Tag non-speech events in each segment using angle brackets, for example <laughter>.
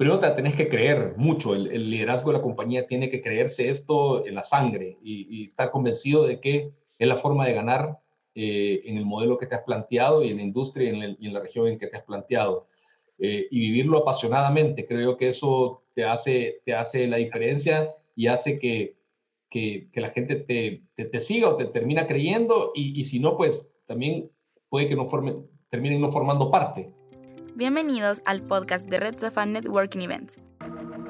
pero te tenés que creer mucho. El, liderazgo de la compañía tiene que creerse esto en la sangre y, estar convencido de que es la forma de ganar eh, en el modelo que te has planteado y en la industria y en, la región en que te has planteado. Eh, y vivirlo apasionadamente. Creo que eso te hace, te hace la diferencia y hace que, que, la gente te, te, siga o te termina creyendo y, y, si no, pues también puede que no formen, terminen no formando parte. Bienvenidos al podcast de Red Sofa Networking Events.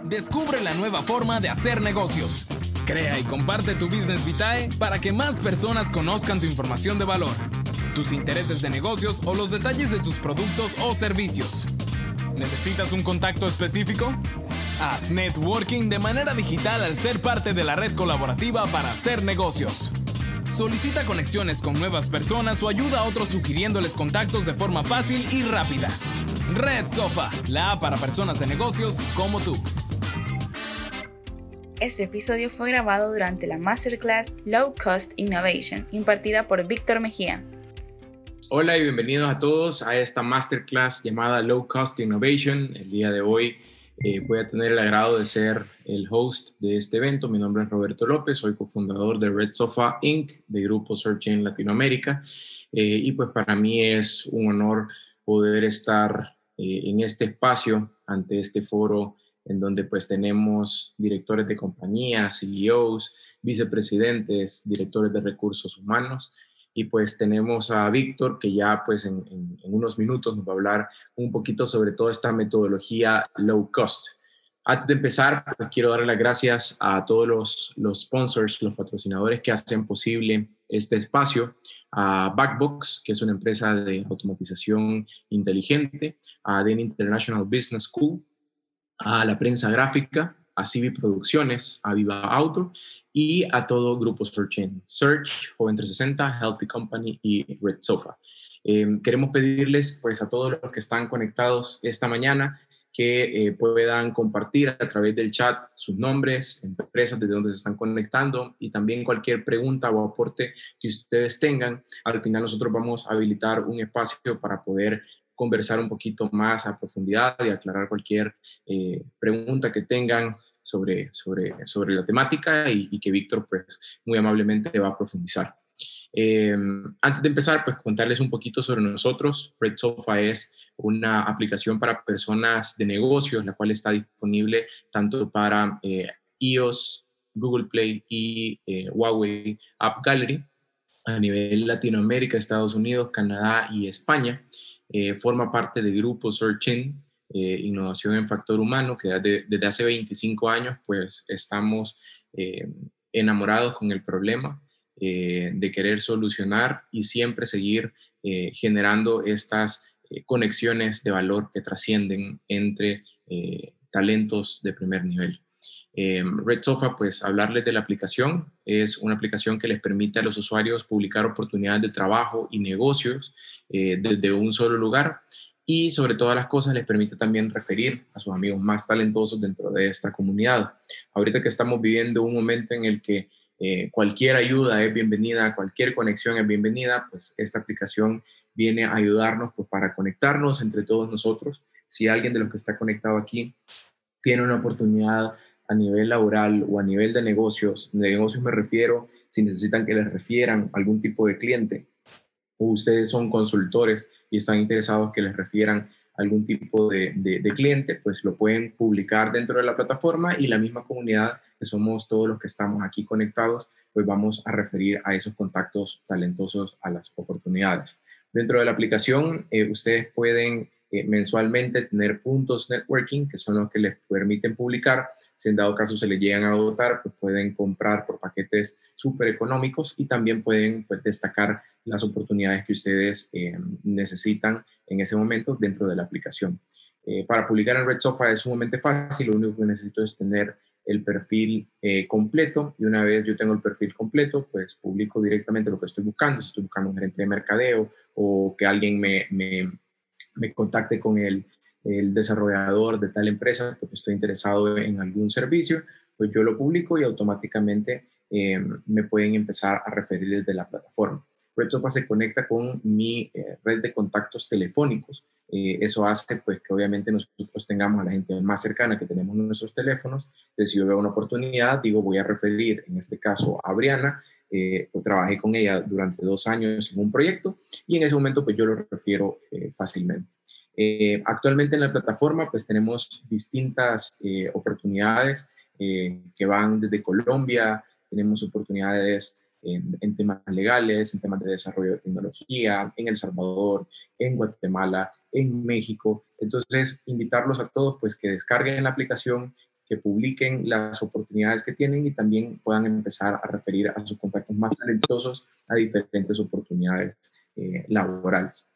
Descubre la nueva forma de hacer negocios. Crea y comparte tu Business Vitae para que más personas conozcan tu información de valor, tus intereses de negocios o los detalles de tus productos o servicios. ¿Necesitas un contacto específico? Haz networking de manera digital al ser parte de la red colaborativa para hacer negocios. Solicita conexiones con nuevas personas o ayuda a otros sugiriéndoles contactos de forma fácil y rápida. Red Sofa, la app para personas de negocios como tú. Este episodio fue grabado durante la Masterclass Low Cost Innovation, impartida por Víctor Mejía. Hola y bienvenidos a todos a esta Masterclass llamada Low Cost Innovation. El día de hoy eh, voy a tener el agrado de ser el host de este evento. Mi nombre es Roberto López, soy cofundador de Red Sofa Inc., de Grupo Search en Latinoamérica. Eh, y pues para mí es un honor poder estar eh, en este espacio, ante este foro en donde pues tenemos directores de compañías, CEOs, vicepresidentes, directores de recursos humanos y pues tenemos a Víctor que ya pues en, unos minutos nos va a hablar un poquito sobre toda esta metodología low cost. Antes de empezar, pues quiero dar las gracias a todos los, los sponsors, los patrocinadores que hacen posible este espacio, a Backbox, que es una empresa de automatización inteligente, a Den International Business School, a la prensa gráfica, a Civi Producciones, a Viva Auto y a todo Grupo Search Search, Joven 360, Healthy Company y Red Sofa. Eh, queremos pedirles pues a todos los que están conectados esta mañana que eh, puedan compartir a través del chat sus nombres, empresas desde donde se están conectando y también cualquier pregunta o aporte que ustedes tengan. Al final nosotros vamos a habilitar un espacio para poder conversar un poquito más a profundidad y aclarar cualquier eh, pregunta que tengan sobre, sobre, sobre la temática y, que Víctor pues muy amablemente va a profundizar. Eh, antes de empezar, pues contarles un poquito sobre nosotros. Red Sofa es una aplicación para personas de negocios, la cual está disponible tanto para eh, iOS, Google Play y eh, Huawei App Gallery a nivel Latinoamérica, Estados Unidos, Canadá y España. forma parte del grupo Searching, Innovación en Factor Humano, que desde, desde hace 25 años pues estamos enamorados con el problema eh, de querer solucionar y siempre seguir eh, generando estas eh, conexiones de valor que trascienden entre talentos de primer nivel. Red Sofa, pues hablarles de la aplicación, es una aplicación que les permite a los usuarios publicar oportunidades de trabajo y negocios desde un solo lugar y sobre todas las cosas les permite también referir a sus amigos más talentosos dentro de esta comunidad. Ahorita que estamos viviendo un momento en el que eh, cualquier ayuda es bienvenida, cualquier conexión es bienvenida, pues esta aplicación viene a ayudarnos pues, para conectarnos entre todos nosotros. Si alguien de los que está conectado aquí tiene una oportunidad a nivel laboral o a nivel de negocios, de negocios me refiero, si necesitan que les refieran algún tipo de cliente o ustedes son consultores y están interesados que les refieran algún tipo de, cliente, pues lo pueden publicar dentro de la plataforma y la misma comunidad que somos todos los que estamos aquí conectados, pues vamos a referir a esos contactos talentosos a las oportunidades. Dentro de la aplicación, eh, ustedes pueden eh, mensualmente tener puntos networking, que son los que les permiten publicar. Si en dado caso se les llegan a votar, pues pueden comprar por paquetes súper económicos y también pueden pues, destacar las oportunidades que ustedes eh, necesitan en ese momento dentro de la aplicación. para publicar en Red Sofa es sumamente fácil, lo único que necesito es tener el perfil eh, completo y una vez yo tengo el perfil completo, pues publico directamente lo que estoy buscando, si estoy buscando un gerente de mercadeo o que alguien me, me, me contacte con el, el, desarrollador de tal empresa porque estoy interesado en algún servicio, pues yo lo publico y automáticamente eh, me pueden empezar a referir desde la plataforma. RedSofa se conecta con mi eh, red de contactos telefónicos. Eh, eso hace pues que obviamente nosotros tengamos a la gente más cercana que tenemos en nuestros teléfonos. Entonces, si yo veo una oportunidad, digo, voy a referir, en este caso, a Briana, eh, trabajé con ella durante dos años en un proyecto y en ese momento pues yo lo refiero fácilmente. actualmente en la plataforma pues tenemos distintas oportunidades que van desde Colombia, tenemos oportunidades en, temas legales, en temas de desarrollo de tecnología, en El Salvador, en Guatemala, en México. Entonces, invitarlos a todos pues que descarguen la aplicación, que publiquen las oportunidades que tienen y también puedan empezar a referir a sus contactos más talentosos a diferentes oportunidades eh, laborales.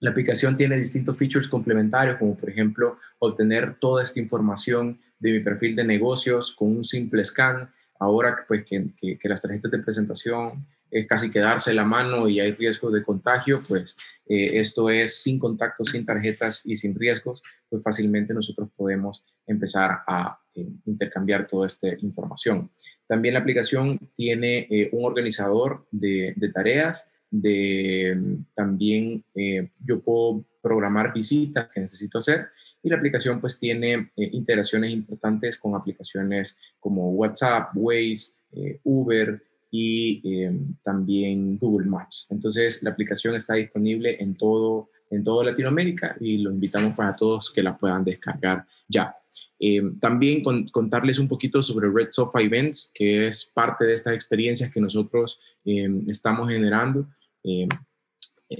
La aplicación tiene distintos features complementarios, como por ejemplo obtener toda esta información de mi perfil de negocios con un simple scan, ahora pues, que, que, las tarjetas de presentación es casi quedarse la mano y hay riesgo de contagio, pues eh, esto es sin contactos, sin tarjetas y sin riesgos, pues fácilmente nosotros podemos empezar a eh, intercambiar toda esta información. También la aplicación tiene eh, un organizador de, tareas, de también yo puedo programar visitas que necesito hacer y la aplicación pues tiene eh, integraciones importantes con aplicaciones como WhatsApp, Waze, eh, Uber y em, también Google Maps. Entonces la aplicación está disponible en todo en toda Latinoamérica y los invitamos para todos que la puedan descargar ya. Em, también contarles un poquito sobre Red Sofa Events, que es parte de estas experiencias que nosotros em, estamos generando. Eh,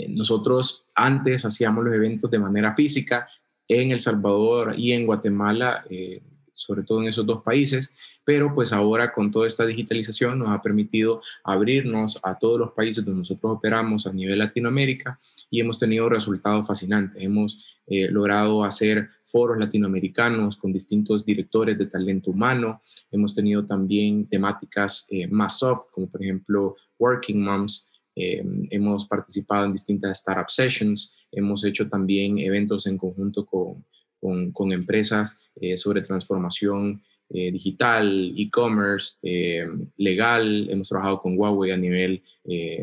nosotros antes hacíamos los eventos de manera física, en El Salvador y en Guatemala, eh, sobre todo en esos dos países, pero pues ahora con toda esta digitalización nos ha permitido abrirnos a todos los países donde nosotros operamos a nivel Latinoamérica y hemos tenido resultados fascinantes. Hemos eh, logrado hacer foros latinoamericanos con distintos directores de talento humano, hemos tenido también temáticas eh, más soft, como por ejemplo Working Moms, hemos participado en distintas startup sessions, Hemos hecho también eventos en conjunto con, con, empresas eh, sobre transformación eh, digital, e-commerce, eh, legal. Hemos trabajado con Huawei a nivel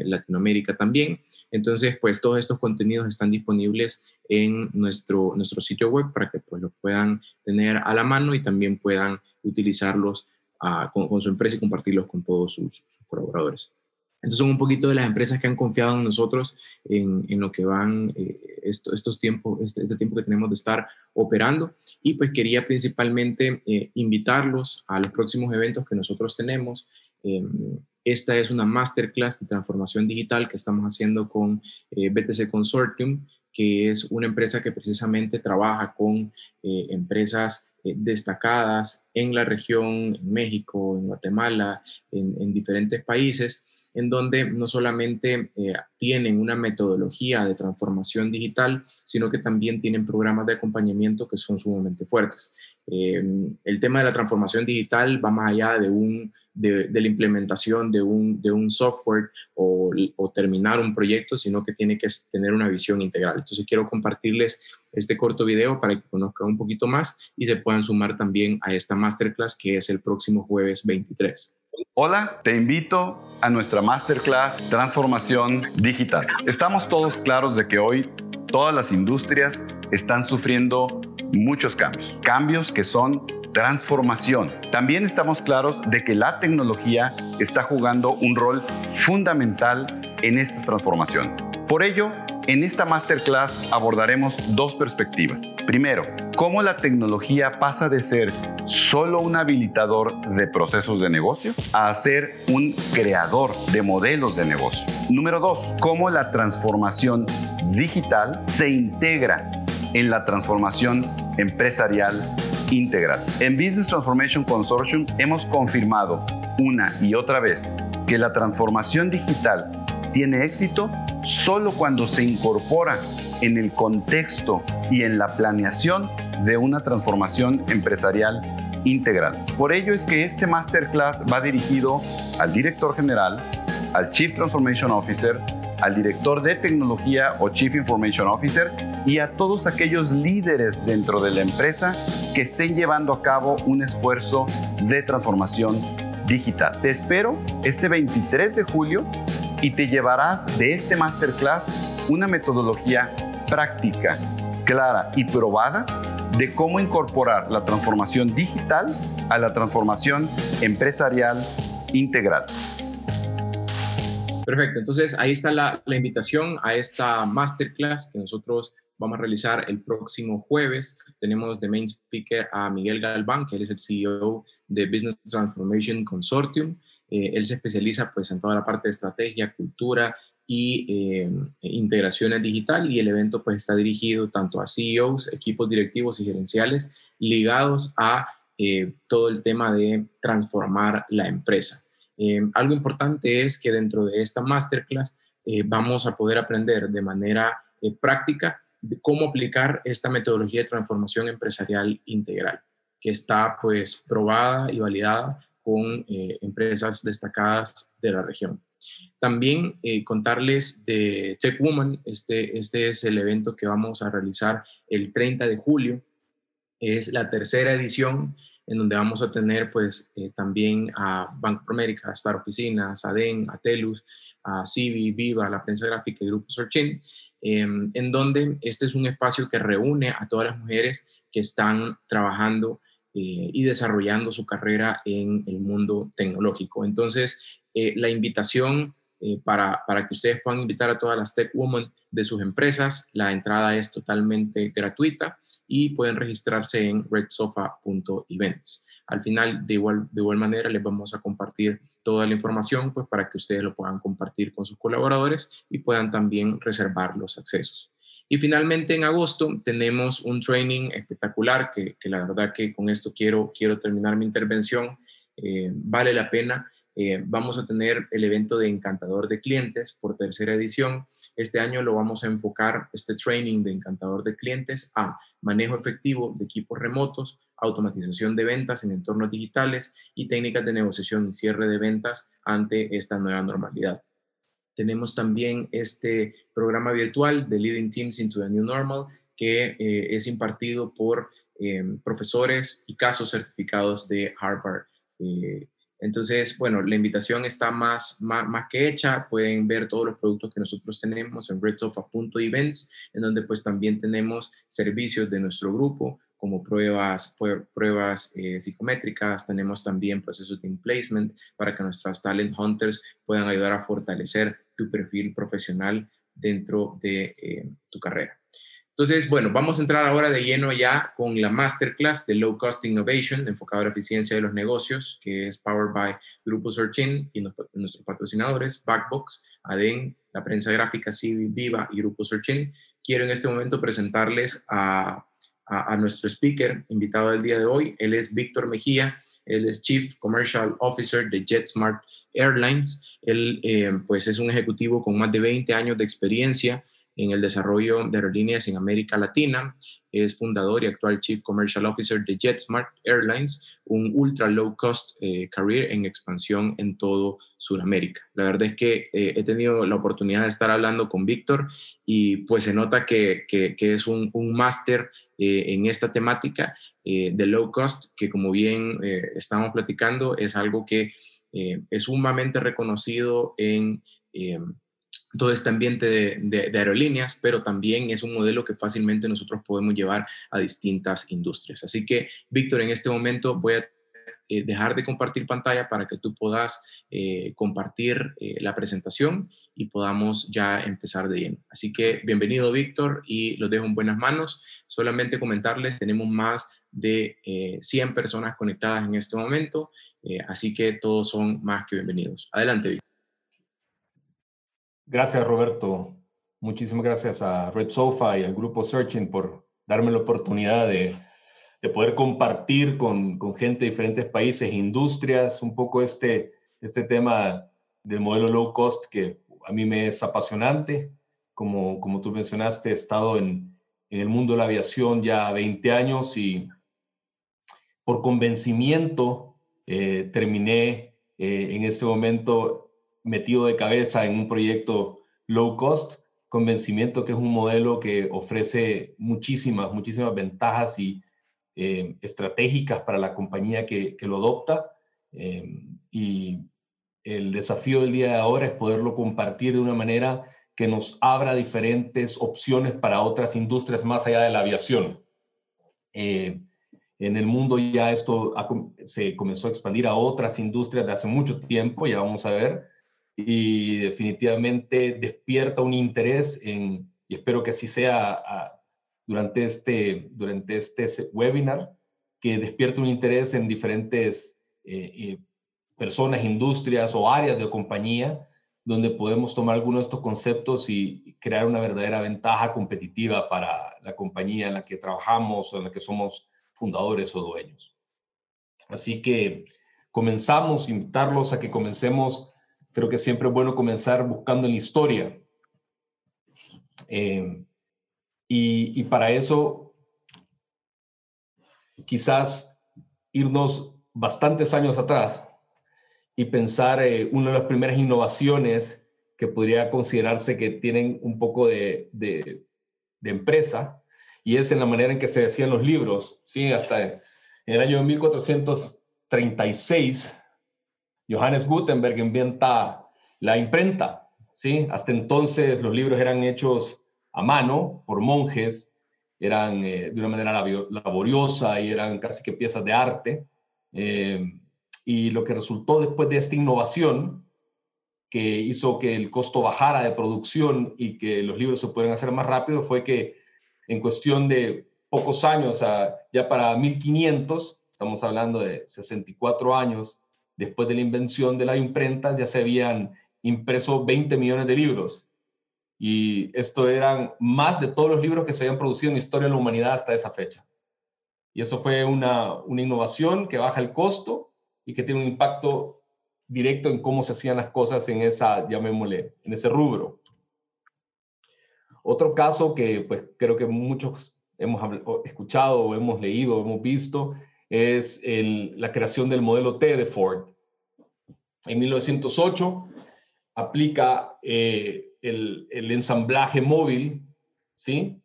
Latinoamérica también. Entonces, pues todos estos contenidos están disponibles en nuestro, nuestro sitio web para que pues los puedan tener a la mano y también puedan utilizarlos ah, con, su empresa y compartirlos con todos sus colaboradores. Entonces son un poquito de las empresas que han confiado en nosotros en, en lo que van eh, estos tiempos, este, este, tiempo que tenemos de estar operando. Y pues quería principalmente eh, invitarlos a los próximos eventos que nosotros tenemos. Em, esta es una masterclass de transformación digital que estamos haciendo con eh, BTC Consortium, que es una empresa que precisamente trabaja con empresas destacadas en la región, en México, en Guatemala, en, en diferentes países en donde no solamente eh, tienen una metodología de transformación digital, sino que también tienen programas de acompañamiento que son sumamente fuertes. Em, el tema de la transformación digital va más allá de, la implementación de un, de un software o, o, terminar un proyecto, sino que tiene que tener una visión integral. Entonces quiero compartirles este corto video para que conozcan un poquito más y se puedan sumar también a esta masterclass que es el próximo jueves 23. Hola, te invito a nuestra masterclass Transformación Digital. Estamos todos claros de que hoy todas las industrias están sufriendo muchos cambios, cambios que son transformación. También estamos claros de que la tecnología está jugando un rol fundamental en estas transformaciones. Por ello, en esta masterclass abordaremos dos perspectivas. Primero, cómo la tecnología pasa de ser solo un habilitador de procesos de negocio a ser un creador de modelos de negocio. Número dos, cómo la transformación digital se integra en la transformación empresarial integral. En Business Transformation Consortium hemos confirmado una y otra vez que la transformación digital tiene éxito solo cuando se incorpora en el contexto y en la planeación de una transformación empresarial integral. Por ello es que este masterclass va dirigido al director general, al Chief Transformation Officer, al director de tecnología o Chief Information Officer y a todos aquellos líderes dentro de la empresa que estén llevando a cabo un esfuerzo de transformación digital. Te espero este 23 de julio y te llevarás de este masterclass una metodología práctica, clara y probada de cómo incorporar la transformación digital a la transformación empresarial integral. Perfecto, entonces ahí está la, invitación a esta masterclass que nosotros vamos a realizar el próximo jueves. Tenemos de main speaker a Miguel Galván, que él es el CEO de Business Transformation Consortium. Eh, él se especializa pues en toda la parte de estrategia, cultura y eh, integraciones digital y el evento pues está dirigido tanto a CEOs, equipos directivos y gerenciales ligados a eh, todo el tema de transformar la empresa. Algo importante es que dentro de esta masterclass vamos a poder aprender de manera práctica cómo aplicar esta metodología de transformación empresarial integral, que está pues probada y validada con eh, empresas destacadas de la región. También eh, contarles de Tech Woman, este, este es el evento que vamos a realizar el 30 de julio, es la tercera edición en donde vamos a tener pues eh, también a Banco América, a Star Oficinas, a DEN, a TELUS, a Civi, Viva, la prensa gráfica y Grupo Sorchin, em, en donde este es un espacio que reúne a todas las mujeres que están trabajando eh, y desarrollando su carrera en el mundo tecnológico. Entonces, eh, la invitación para, para que ustedes puedan invitar a todas las Tech Women de sus empresas, la entrada es totalmente gratuita y pueden registrarse en redsofa.events. Al final, de igual, de igual manera, les vamos a compartir toda la información pues, para que ustedes lo puedan compartir con sus colaboradores y puedan también reservar los accesos. Y finalmente, en agosto, tenemos un training espectacular que, la verdad que con esto quiero, quiero terminar mi intervención. Eh, vale la pena eh, vamos a tener el evento de Encantador de Clientes por tercera edición. Este año lo vamos a enfocar, este training de Encantador de Clientes, a manejo efectivo de equipos remotos, automatización de ventas en entornos digitales y técnicas de negociación y cierre de ventas ante esta nueva normalidad. Tenemos también este programa virtual de Leading Teams into the New Normal que eh, es impartido por eh, profesores y casos certificados de Harvard entonces, bueno, la invitación está más, más, que hecha. Pueden ver todos los productos que nosotros tenemos en redsofa.events, en donde pues también tenemos servicios de nuestro grupo como pruebas, pruebas eh, psicométricas, tenemos también procesos de placement para que nuestras talent hunters puedan ayudar a fortalecer tu perfil profesional dentro de eh, tu carrera. Entonces, bueno, vamos a entrar ahora de lleno ya con la masterclass de Low Cost Innovation, enfocado a la eficiencia de los negocios, que es powered by Grupo Searchin y nuestros patrocinadores, Backbox, ADEN, la prensa gráfica Civi, Viva y Grupo Searchin. Quiero en este momento presentarles a, a, nuestro speaker invitado del día de hoy. Él es Víctor Mejía, él es Chief Commercial Officer de JetSmart Airlines. Él, eh, pues, es un ejecutivo con más de 20 años de experiencia en el desarrollo de aerolíneas en América Latina. Es fundador y actual Chief Commercial Officer de JetSmart Airlines, un ultra low cost eh, career en expansión en todo Sudamérica. La verdad es que eh, he tenido la oportunidad de estar hablando con Víctor y pues se nota que, que, es un, un máster eh, en esta temática de low cost, que como bien estamos platicando, es algo que es sumamente reconocido en todo este ambiente de, aerolíneas, pero también es un modelo que fácilmente nosotros podemos llevar a distintas industrias. Así que, Víctor, en este momento voy a eh, dejar de compartir pantalla para que tú puedas eh, compartir eh, la presentación y podamos ya empezar de lleno. Así que bienvenido, Víctor, y los dejo en buenas manos. Solamente comentarles, tenemos más de 100 personas conectadas en este momento, así que todos son más que bienvenidos. Adelante, Víctor. Gracias, Roberto. Muchísimas gracias a Red Sofa y al grupo Searching por darme la oportunidad de, poder compartir con, gente de diferentes países industrias un poco este, este tema del modelo low cost que a mí me es apasionante. Como, como tú mencionaste, he estado en, el mundo de la aviación ya 20 años y por convencimiento eh, terminé eh, en este momento metido de cabeza en un proyecto low cost, convencimiento que es un modelo que ofrece muchísimas, muchísimas ventajas y eh, estratégicas para la compañía que, lo adopta. Eh, y el desafío del día de ahora es poderlo compartir de una manera que nos abra diferentes opciones para otras industrias más allá de la aviación. Eh, en el mundo ya esto se comenzó a expandir a otras industrias de hace mucho tiempo, ya vamos a ver, y definitivamente despierta un interés en, y espero que así sea durante, este, durante este webinar, que despierte un interés en diferentes eh, eh, personas, industrias o áreas de compañía donde podemos tomar algunos de estos conceptos y crear una verdadera ventaja competitiva para la compañía en la que trabajamos o en la que somos fundadores o dueños. Así que comenzamos, invitarlos a que comencemos. Creo que siempre es bueno comenzar buscando en la historia. Eh, y, para eso, quizás irnos bastantes años atrás y pensar eh, una de las primeras innovaciones que podría considerarse que tienen un poco de, de, empresa, y es en la manera en que se hacían los libros. ¿sí? Hasta en el año 1436, Johannes Gutenberg inventa la imprenta. ¿sí? Hasta entonces los libros eran hechos a mano por monjes, eran eh, de una manera laboriosa y eran casi que piezas de arte. Eh, y lo que resultó después de esta innovación, que hizo que el costo bajara de producción y que los libros se pudieran hacer más rápido, fue que en cuestión de pocos años, ya para 1500, estamos hablando de 64 años después de la invención de la imprenta, ya se habían impreso 20 millones de libros. Y esto eran más de todos los libros que se habían producido en la historia de la humanidad hasta esa fecha. Y eso fue una, una innovación que baja el costo y que tiene un impacto directo en cómo se hacían las cosas en esa, llamémosle, en ese rubro. Otro caso que pues creo que muchos hemos escuchado hemos leído hemos visto es la creación del modelo T de Ford. En 1908 aplica eh, el, el, ensamblaje móvil, ¿sí?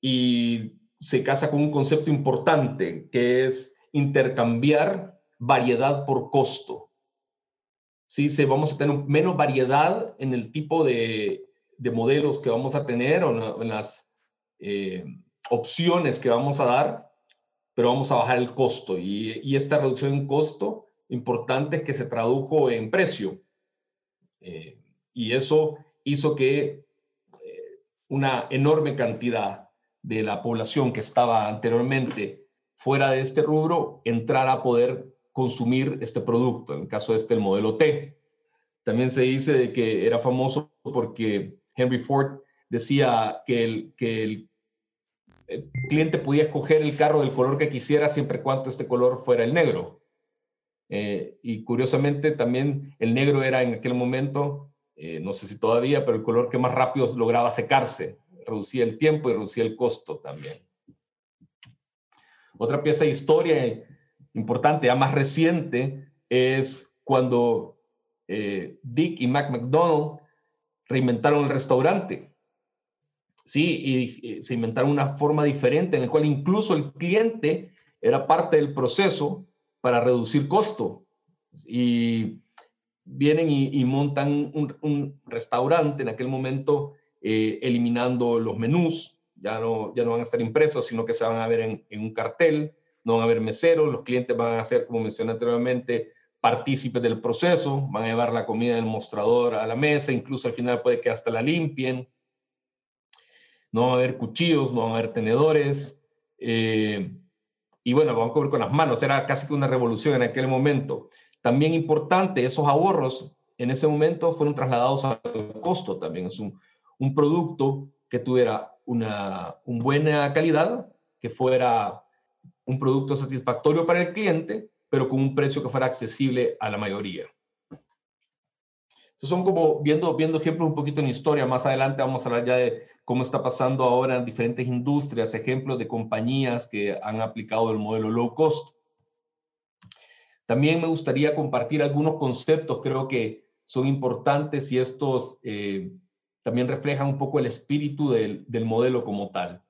Y se casa con un concepto importante que es intercambiar variedad por costo. Sí, se, vamos a tener menos variedad en el tipo de, modelos que vamos a tener o en, las eh, opciones que vamos a dar, pero vamos a bajar el costo. Y, esta reducción en costo importante es que se tradujo en precio. Eh, y eso hizo que eh, una enorme cantidad de la población que estaba anteriormente fuera de este rubro entrara a poder consumir este producto, en el caso de este el modelo T. También se dice de que era famoso porque Henry Ford decía que el, que el, cliente podía escoger el carro del color que quisiera siempre y cuando este color fuera el negro. Eh, y curiosamente también el negro era en aquel momento, eh, no sé si todavía, pero el color que más rápido lograba secarse, reducía el tiempo y reducía el costo también. Otra pieza de historia importante, ya más reciente, es cuando eh, Dick y Mac McDonald reinventaron el restaurante. Sí, y, se inventaron una forma diferente en la cual incluso el cliente era parte del proceso para reducir costo. Y vienen y, montan un, restaurante en aquel momento eh, eliminando los menús, ya no, ya no van a estar impresos, sino que se van a ver en, en un cartel no van a haber meseros, los clientes van a ser, como mencioné anteriormente, partícipes del proceso, van a llevar la comida del mostrador a la mesa, incluso al final puede que hasta la limpien. No van a haber cuchillos, no van a haber tenedores. Eh, y bueno, van a comer con las manos. Era casi que una revolución en aquel momento. También importante, esos ahorros en ese momento fueron trasladados al costo también. Es un, un producto que tuviera una, una buena calidad, que fuera un producto satisfactorio para el cliente, pero con un precio que fuera accesible a la mayoría. Estos son como viendo, viendo ejemplos un poquito en historia. Más adelante vamos a hablar ya de cómo está pasando ahora en diferentes industrias, ejemplos de compañías que han aplicado el modelo low cost. También me gustaría compartir algunos conceptos, creo que son importantes y estos eh, también reflejan un poco el espíritu del, del modelo como tal.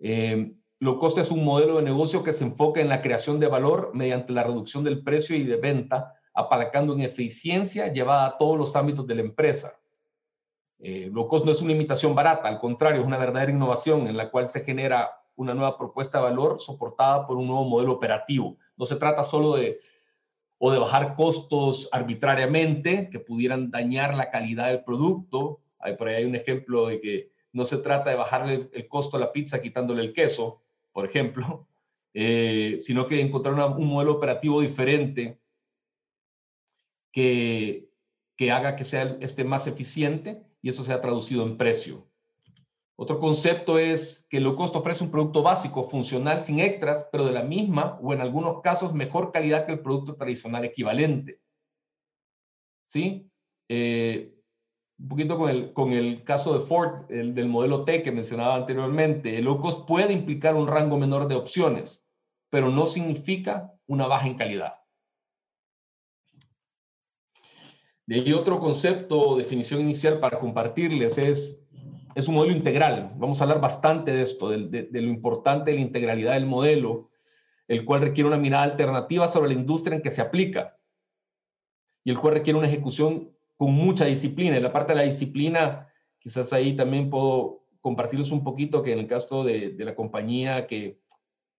Eh, Low cost es un modelo de negocio que se enfoca en la creación de valor mediante la reducción del precio y de venta apalancando en eficiencia llevada a todos los ámbitos de la empresa. Eh, low cost no es una imitación barata, al contrario, es una verdadera innovación en la cual se genera una nueva propuesta de valor soportada por un nuevo modelo operativo. No se trata solo de o de bajar costos arbitrariamente que pudieran dañar la calidad del producto. Por ahí hay un ejemplo de que no se trata de bajarle el, costo a la pizza quitándole el queso, por ejemplo, <laughs> eh, sino que encontrar un modelo operativo diferente que, que haga que sea este más eficiente y eso sea traducido en precio. Otro concepto es que low cost ofrece un producto básico, funcional, sin extras, pero de la misma o en algunos casos mejor calidad que el producto tradicional equivalente. ¿Sí? Eh, un poquito con el, con el caso de Ford, el del modelo T que mencionaba anteriormente, el low cost puede implicar un rango menor de opciones, pero no significa una baja en calidad. De ahí otro concepto o definición inicial para compartirles es es un modelo integral. Vamos a hablar bastante de esto, de, lo importante de la integralidad del modelo, el cual requiere una mirada alternativa sobre la industria en que se aplica y el cual requiere una ejecución con mucha disciplina. En la parte de la disciplina, quizás ahí también puedo compartirles un poquito que en el caso de, la compañía que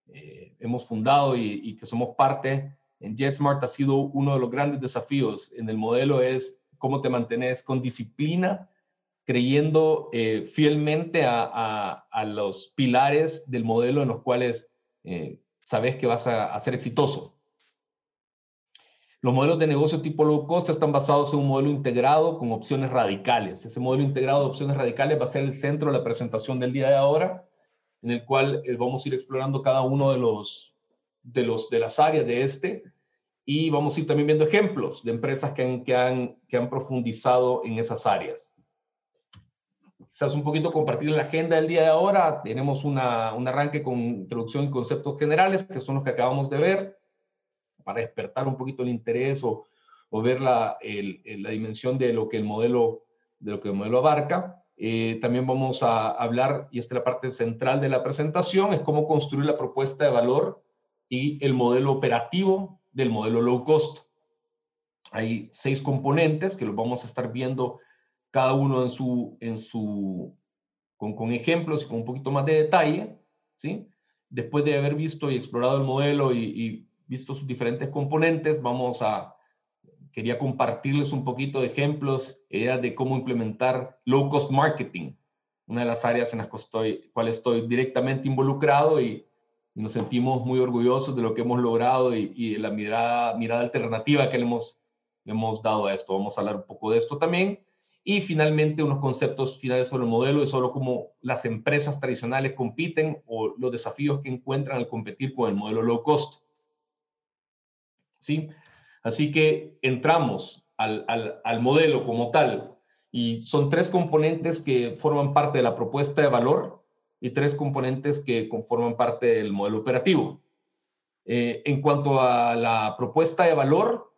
eh, hemos fundado y, y, que somos parte en JetSmart ha sido uno de los grandes desafíos en el modelo es cómo te mantienes con disciplina creyendo eh, fielmente a, los pilares del modelo en los cuales eh, sabes que vas a, ser exitoso. Los modelos de negocio tipo low cost están basados en un modelo integrado con opciones radicales. Ese modelo integrado de opciones radicales va a ser el centro de la presentación del día de ahora, en el cual eh, vamos a ir explorando cada uno de los, de los de las áreas de este y vamos a ir también viendo ejemplos de empresas que que han, que han profundizado en esas áreas quizás un poquito compartir la agenda del día de ahora. Tenemos una, un arranque con introducción y conceptos generales, que son los que acabamos de ver, para despertar un poquito el interés o, o ver la, el, la, dimensión de lo que el modelo, de lo que el modelo abarca. Eh, también vamos a hablar, y esta es la parte central de la presentación, es cómo construir la propuesta de valor y el modelo operativo del modelo low cost. Hay seis componentes que los vamos a estar viendo cada uno en su, en su, con, con ejemplos y con un poquito más de detalle, ¿sí? Después de haber visto y explorado el modelo y, visto sus diferentes componentes, vamos a, quería compartirles un poquito de ejemplos, ideas de cómo implementar low cost marketing, una de las áreas en las que estoy, cual estoy directamente involucrado y, nos sentimos muy orgullosos de lo que hemos logrado y, y la mirada, mirada alternativa que le hemos, le hemos dado a esto. Vamos a hablar un poco de esto también. Y finalmente, unos conceptos finales sobre el modelo y sobre cómo las empresas tradicionales compiten o los desafíos que encuentran al competir con el modelo low cost. ¿Sí? Así que entramos al, al modelo como tal y son tres componentes que forman parte de la propuesta de valor y tres componentes que conforman parte del modelo operativo. Eh, en cuanto a la propuesta de valor,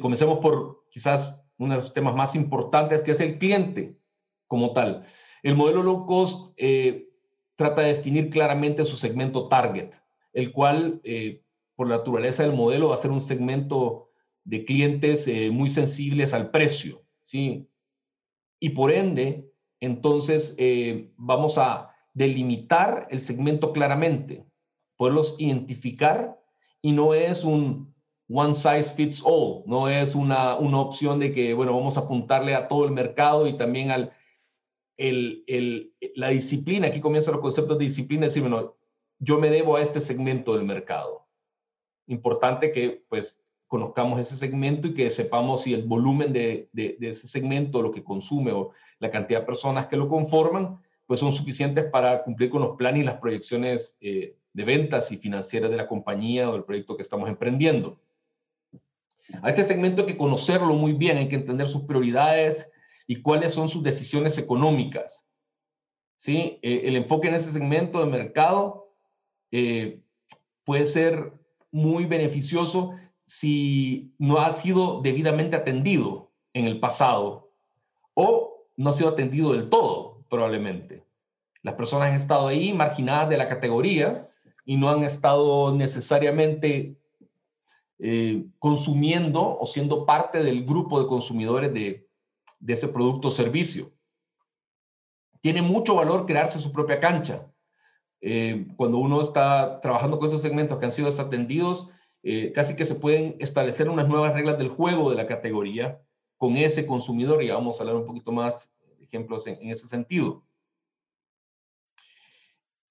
comencemos por quizás uno de los temas más importantes, que es el cliente como tal. El modelo low cost eh, trata de definir claramente su segmento target, el cual, eh, por la naturaleza del modelo, va a ser un segmento de clientes muy sensibles al precio, ¿sí? Y por ende, entonces, vamos a delimitar el segmento claramente, poderlos identificar y no es un one size fits all, no es una, una opción de que, bueno, vamos a apuntarle a todo el mercado y también al, el, el, la disciplina, aquí comienzan los conceptos de disciplina, decir, bueno, yo me debo a este segmento del mercado. Importante que, pues, conozcamos ese segmento y que sepamos si el volumen de, de, ese segmento, lo que consume o la cantidad de personas que lo conforman, pues son suficientes para cumplir con los planes y las proyecciones eh, de ventas y financieras de la compañía o del proyecto que estamos emprendiendo. A este segmento hay que conocerlo muy bien, hay que entender sus prioridades y cuáles son sus decisiones económicas. ¿Sí? Eh, el enfoque en este segmento de mercado eh, puede ser muy beneficioso si no ha sido debidamente atendido en el pasado o no ha sido atendido del todo, probablemente. Las personas han estado ahí marginadas de la categoría y no han estado necesariamente eh, consumiendo o siendo parte del grupo de consumidores de, ese producto o servicio. Tiene mucho valor crearse su propia cancha. Eh, cuando uno está trabajando con esos segmentos que han sido desatendidos, eh, casi que se pueden establecer unas nuevas reglas del juego de la categoría con ese consumidor y vamos a hablar un poquito más de ejemplos en, ese sentido.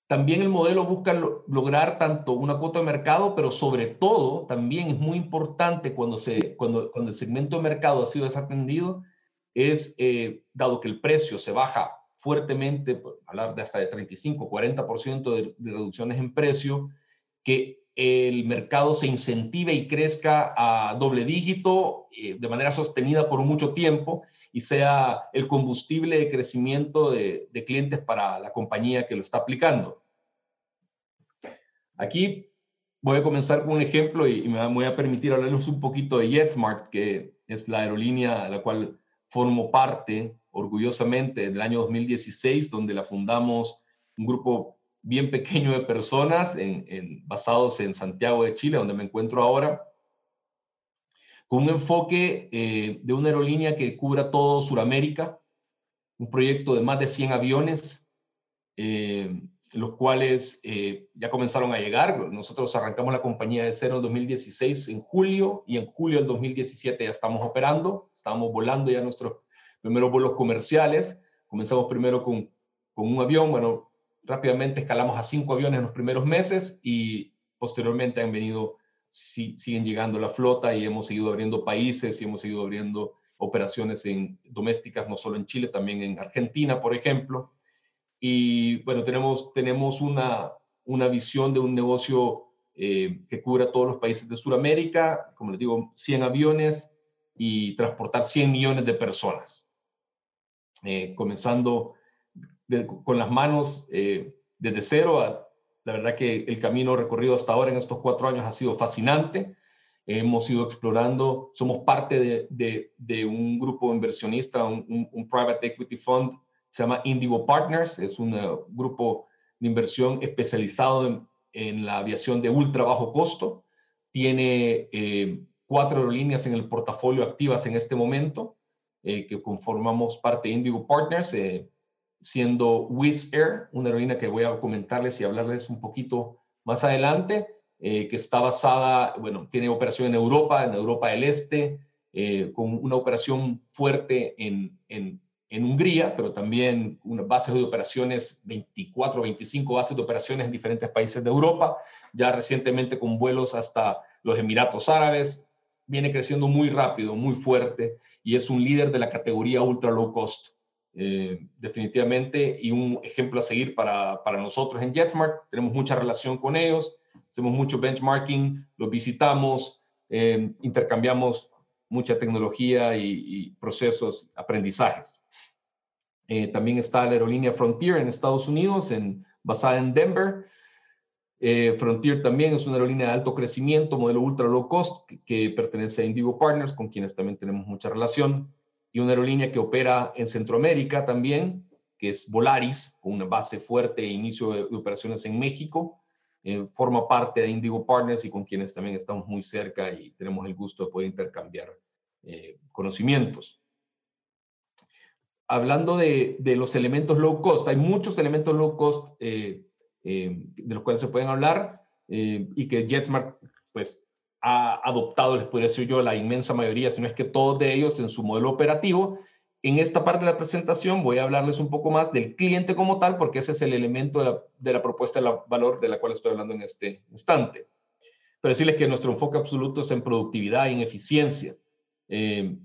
También el modelo busca lograr tanto una cuota de mercado, pero sobre todo también es muy importante cuando, se, cuando, cuando el segmento de mercado ha sido desatendido, es eh, dado que el precio se baja fuertemente, hablar de hasta de 35, 40% de, de reducciones en precio, que el mercado se incentive y crezca a doble dígito eh, de manera sostenida por mucho tiempo y sea el combustible de crecimiento de, clientes para la compañía que lo está aplicando. Aquí voy a comenzar con un ejemplo y, me voy a permitir hablarles un poquito de JetSmart, que es la aerolínea a la cual formo parte orgullosamente del año 2016, donde la fundamos un grupo bien pequeño de personas en, basados en Santiago de Chile, donde me encuentro ahora, con un enfoque eh, de una aerolínea que cubra todo Sudamérica, un proyecto de más de 100 aviones, eh, los cuales eh, ya comenzaron a llegar. Nosotros arrancamos la compañía de cero en 2016 en julio y en julio del 2017 ya estamos operando, estamos volando ya nuestros primeros vuelos comerciales. Comenzamos primero con, con un avión, bueno, rápidamente escalamos a cinco aviones en los primeros meses y posteriormente han venido, siguen llegando la flota y hemos seguido abriendo países y hemos seguido abriendo operaciones en, domésticas, no solo en Chile, también en Argentina, por ejemplo. Y bueno, tenemos, tenemos una, una visión de un negocio eh, que cubra todos los países de Sudamérica, como les digo, 100 aviones y transportar 100 millones de personas. Eh, comenzando con las manos eh, desde cero. la verdad que el camino recorrido hasta ahora en estos cuatro años ha sido fascinante. Hemos ido explorando, somos parte de, de, un grupo inversionista, un, un, private equity fund, se llama Indigo Partners, es un eh, grupo de inversión especializado en, en, la aviación de ultra bajo costo. Tiene eh, cuatro aerolíneas en el portafolio activas en este momento, que conformamos parte de Indigo Partners siendo Wizz Air, una aerolínea que voy a comentarles y hablarles un poquito más adelante, eh, que está basada, bueno, tiene operación en Europa, en Europa del Este, eh, con una operación fuerte en, en, en, Hungría, pero también una base de operaciones, 24, 25 bases de operaciones en diferentes países de Europa, ya recientemente con vuelos hasta los Emiratos Árabes, viene creciendo muy rápido, muy fuerte y es un líder de la categoría ultra low cost. Eh, definitivamente, y un ejemplo a seguir para, para, nosotros en JetSmart. Tenemos mucha relación con ellos, hacemos mucho benchmarking, los visitamos, eh, intercambiamos mucha tecnología y, procesos, aprendizajes. Eh, también está la aerolínea Frontier en Estados Unidos, en, basada en Denver. Frontier también es una aerolínea de alto crecimiento, modelo ultra low cost, que, que pertenece a Indigo Partners, con quienes también tenemos mucha relación y una aerolínea que opera en Centroamérica también, que es Volaris, con una base fuerte e inicio de, operaciones en México. Eh, forma parte de Indigo Partners y con quienes también estamos muy cerca y tenemos el gusto de poder intercambiar eh, conocimientos. Hablando de, de, los elementos low cost, hay muchos elementos low cost eh, de los cuales se pueden hablar y que JetSmart pues ha adoptado, les podría decir yo, la inmensa mayoría, si no es que todos de ellos en su modelo operativo. En esta parte de la presentación voy a hablarles un poco más del cliente como tal, porque ese es el elemento de la, propuesta de valor de la cual estoy hablando en este instante. Pero decirles que nuestro enfoque absoluto es en productividad y en eficiencia, eh,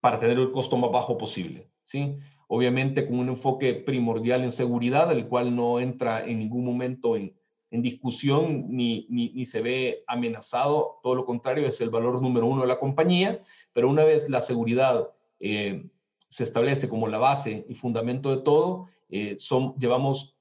para tener el costo más bajo posible. ¿sí? Obviamente con un enfoque primordial en seguridad, el cual no entra en ningún momento en, en discusión ni, ni, se ve amenazado, todo lo contrario, es el valor número uno de la compañía, pero una vez la seguridad eh, se establece como la base y fundamento de todo, eh, son, llevamos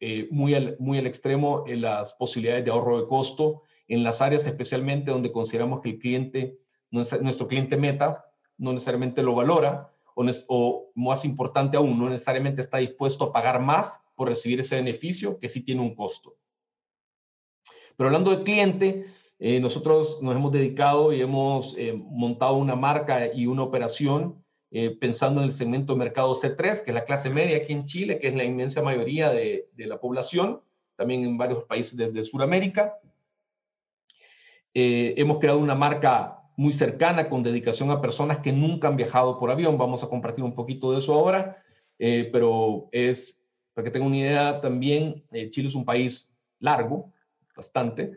eh, muy, al, muy al extremo en las posibilidades de ahorro de costo en las áreas especialmente donde consideramos que el cliente, nuestro cliente meta, no necesariamente lo valora, o, o más importante aún, no necesariamente está dispuesto a pagar más por recibir ese beneficio que sí tiene un costo. Pero hablando de cliente, eh, nosotros nos hemos dedicado y hemos eh, montado una marca y una operación eh, pensando en el segmento de mercado C3, que es la clase media aquí en Chile, que es la inmensa mayoría de, la población, también en varios países de, de Sudamérica. hemos creado una marca muy cercana con dedicación a personas que nunca han viajado por avión. Vamos a compartir un poquito de eso ahora, pero es, para que tengan una idea también, Chile es un país largo, bastante,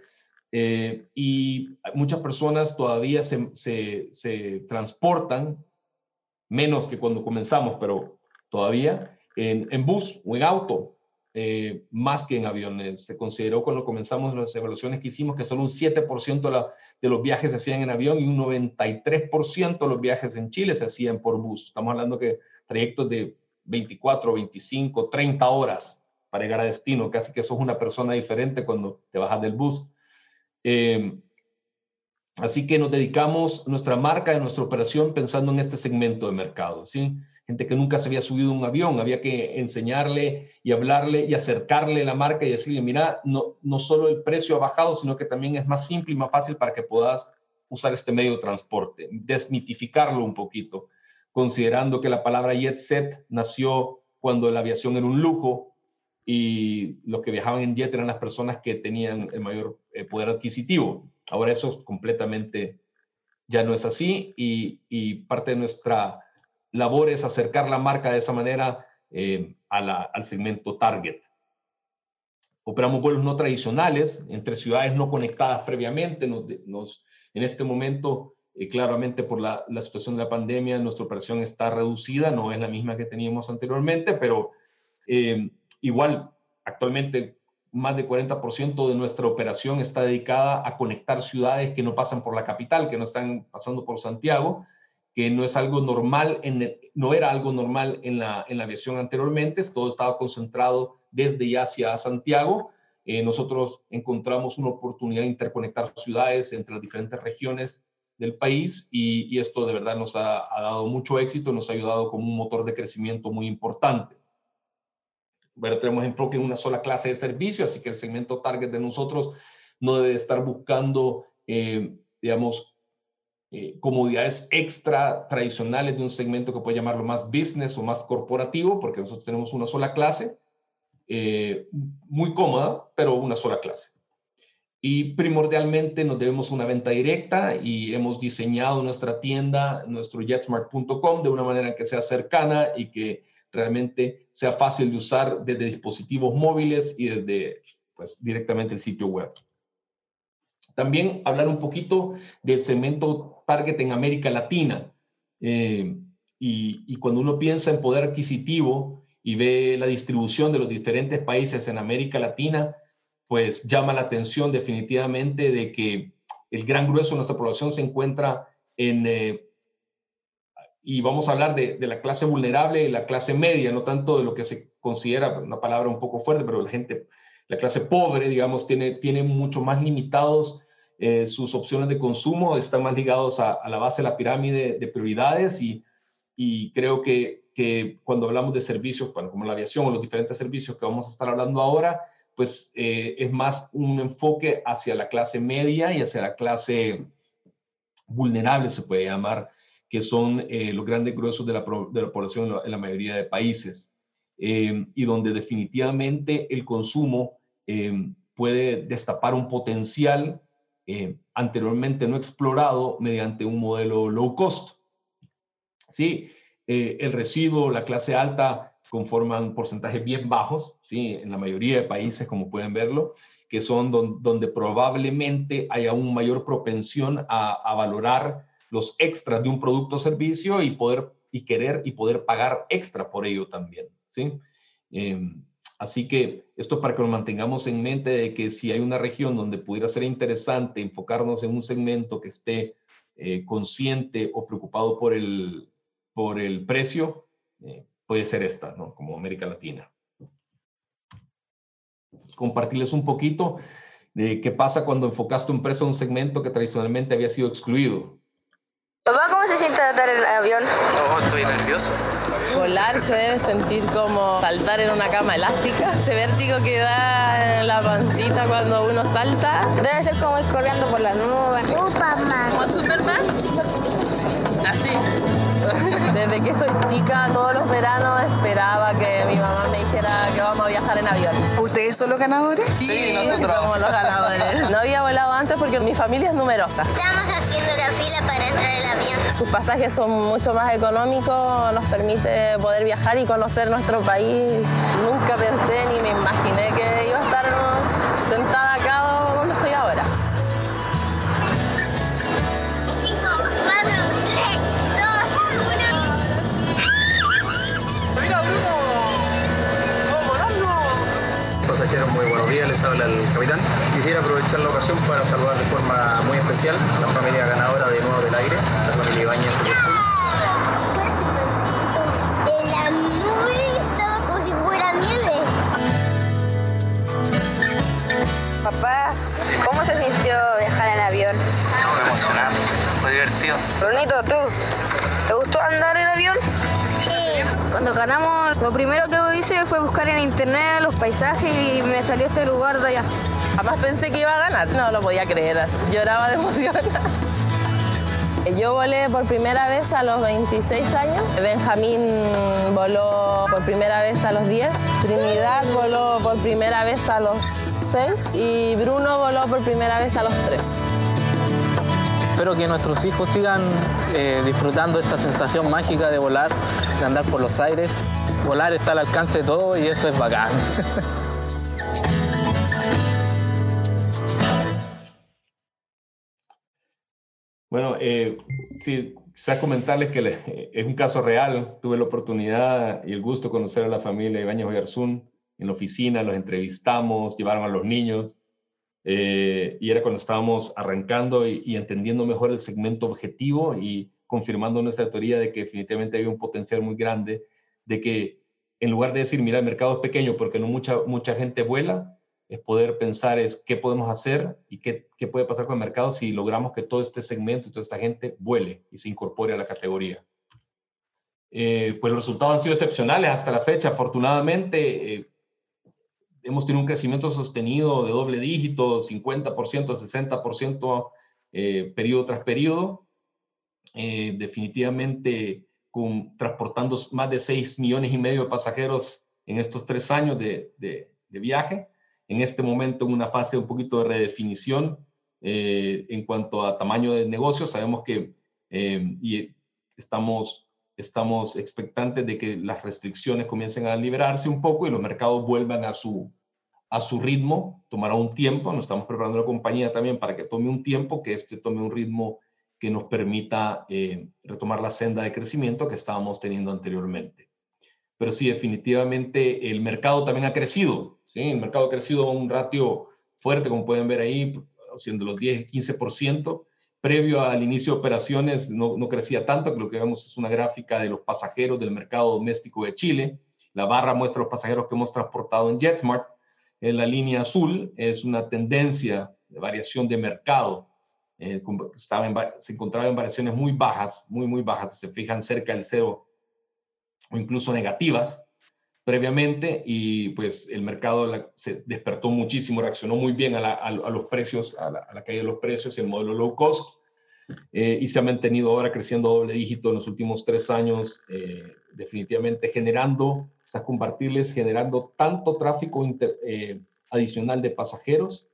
eh, y muchas personas todavía se, se, transportan, menos que cuando comenzamos, pero todavía en, en bus o en auto, eh, más que en aviones. Se consideró cuando comenzamos las evaluaciones que hicimos que solo un 7% de, la, de los viajes se hacían en avión y un 93% de los viajes en Chile se hacían por bus. Estamos hablando que trayectos de 24, 25, 30 horas para llegar a destino, casi que sos una persona diferente cuando te bajas del bus. Em, así que nos dedicamos nuestra marca y nuestra operación pensando en este segmento de mercado, ¿sí? Gente que nunca se había subido un avión, había que enseñarle y hablarle y acercarle la marca y decirle, mira, no, no solo el precio ha bajado, sino que también es más simple y más fácil para que puedas usar este medio de transporte, desmitificarlo un poquito, considerando que la palabra jet set nació cuando la aviación era un lujo y los que viajaban en jet eran las personas que tenían el mayor eh, poder adquisitivo. Ahora eso completamente ya no es así y, parte de nuestra labor es acercar la marca de esa manera eh, al segmento target. Operamos vuelos no tradicionales entre ciudades no conectadas previamente. Nos, en este momento, eh, claramente por la, la, situación de la pandemia, nuestra operación está reducida, no es la misma que teníamos anteriormente, pero Igual, actualmente más de 40% de nuestra operación está dedicada a conectar ciudades que no pasan por la capital, que no están pasando por Santiago, que no es algo normal, en no era algo normal en la, en la aviación anteriormente, todo estaba concentrado desde y hacia Santiago. Eh, nosotros encontramos una oportunidad de interconectar ciudades entre las diferentes regiones del país y, y esto de verdad nos ha, ha, dado mucho éxito, nos ha ayudado como un motor de crecimiento muy importante bueno, tenemos enfoque en una sola clase de servicio, así que el segmento target de nosotros no debe estar buscando, eh, digamos, eh, comodidades extra tradicionales de un segmento que puede llamarlo más business o más corporativo, porque nosotros tenemos una sola clase, eh, muy cómoda, pero una sola clase. Y primordialmente nos debemos una venta directa y hemos diseñado nuestra tienda, nuestro jetsmart.com, de una manera que sea cercana y que realmente sea fácil de usar desde dispositivos móviles y desde pues, directamente el sitio web. También hablar un poquito del segmento target en América Latina. Eh, y, y, cuando uno piensa en poder adquisitivo y ve la distribución de los diferentes países en América Latina, pues llama la atención definitivamente de que el gran grueso de nuestra población se encuentra en eh, y vamos a hablar de, la clase vulnerable y la clase media, no tanto de lo que se considera una palabra un poco fuerte, pero la gente, la clase pobre, digamos, tiene, tiene mucho más limitados eh, sus opciones de consumo, están más ligados a, la base de la pirámide de prioridades y, y creo que, que, cuando hablamos de servicios, bueno, como la aviación o los diferentes servicios que vamos a estar hablando ahora, pues eh, es más un enfoque hacia la clase media y hacia la clase vulnerable, se puede llamar, que son eh, los grandes gruesos de la, población en la, mayoría de países, eh, y donde definitivamente el consumo eh, puede destapar un potencial anteriormente no explorado mediante un modelo low cost. Sí, el residuo, la clase alta conforman porcentajes bien bajos, ¿sí? en la mayoría de países, como pueden verlo, que son donde probablemente haya una mayor propensión a valorar los extras de un producto o servicio y poder y querer y poder pagar extra por ello también, ¿sí? Em, así que esto para que lo mantengamos en mente de que si hay una región donde pudiera ser interesante enfocarnos en un segmento que esté eh, consciente o preocupado por el, por el precio, eh, puede ser esta, ¿no? Como América Latina. Compartirles un poquito de qué pasa cuando enfocas tu empresa en un segmento que tradicionalmente había sido excluido. Papá, ¿cómo se siente dar el avión? Oh, estoy nervioso. Volar se debe sentir como saltar en una cama elástica. Ese vértigo que da en la pancita cuando uno salta. Debe ser como ir corriendo por las nubes. Superman. ¿Como Superman? Así. Desde que soy chica, todos los veranos esperaba que mi mamá me dijera que vamos a viajar en avión. ¿Ustedes son los ganadores? Sí, nosotros somos los ganadores. No había volado antes porque mi familia es numerosa. Estamos haciendo la fila para entrar al avión. Sus pasajes son mucho más económicos, nos permite poder viajar y conocer nuestro país. Nunca pensé ni me imaginé que iba a estar sentada acá buenos días, les habla el capitán. Quisiera aprovechar la ocasión para saludar de forma muy especial a la familia ganadora de Nuevo del Aire, la familia Ibáñez. El amor estaba como si fuera nieve. Papá, ¿cómo se sintió viajar en avión? Fue emocionante, fue divertido. Brunito, ¿tú? ¿Te gustó andar en avión? Cuando ganamos, lo primero que hice fue buscar en internet los paisajes y me salió este lugar de allá. Jamás pensé que iba a ganar, no lo podía creer, lloraba de emoción. <laughs> Yo volé por primera vez a los 26 años, Benjamín voló por primera vez a los 10, Trinidad voló por primera vez a los 6 y Bruno voló por primera vez a los 3. Espero que nuestros hijos sigan eh, disfrutando esta sensación mágica de volar, de andar por los aires. Volar está al alcance de todo y eso es bacán. <laughs> Bueno, eh, sí, quizás comentarles que le- es un caso real. Tuve la oportunidad y el gusto de conocer a la familia Ibáñez Oyarzún en la oficina, los entrevistamos, llevaron a los niños. Eh, y era cuando estábamos arrancando y, y entendiendo mejor el segmento objetivo y confirmando nuestra teoría de que definitivamente había un potencial muy grande, de que en lugar de decir, mira, el mercado es pequeño porque no mucha, mucha gente vuela, es poder pensar es qué podemos hacer y qué, qué puede pasar con el mercado si logramos que todo este segmento y toda esta gente vuele y se incorpore a la categoría. Eh, pues los resultados han sido excepcionales hasta la fecha. Afortunadamente, eh, hemos tenido un crecimiento sostenido de doble dígito, 50%, 60% eh, periodo tras periodo. Eh, definitivamente con, transportando más de 6 millones y medio de pasajeros en estos tres años de, de, de viaje. En este momento en una fase un poquito de redefinición eh, en cuanto a tamaño de negocio. Sabemos que eh, y estamos, estamos expectantes de que las restricciones comiencen a liberarse un poco y los mercados vuelvan a su, a su ritmo. Tomará un tiempo, nos estamos preparando la compañía también para que tome un tiempo, que este tome un ritmo que nos permita eh, retomar la senda de crecimiento que estábamos teniendo anteriormente. Pero sí, definitivamente el mercado también ha crecido. ¿sí? El mercado ha crecido a un ratio fuerte, como pueden ver ahí, siendo los 10 y 15%. Previo al inicio de operaciones no, no crecía tanto, lo que vemos es una gráfica de los pasajeros del mercado doméstico de Chile. La barra muestra los pasajeros que hemos transportado en JetSmart. La línea azul es una tendencia de variación de mercado eh, estaba se encontraba en variaciones muy bajas, muy, muy bajas, se fijan cerca del cero o incluso negativas previamente y pues el mercado se despertó muchísimo, reaccionó muy bien a, la, los precios, a la, caída de los precios el modelo low cost eh, y se ha mantenido ahora creciendo doble dígito en los últimos tres años, eh, definitivamente generando, esas compartibles, generando tanto tráfico inter, eh, adicional de pasajeros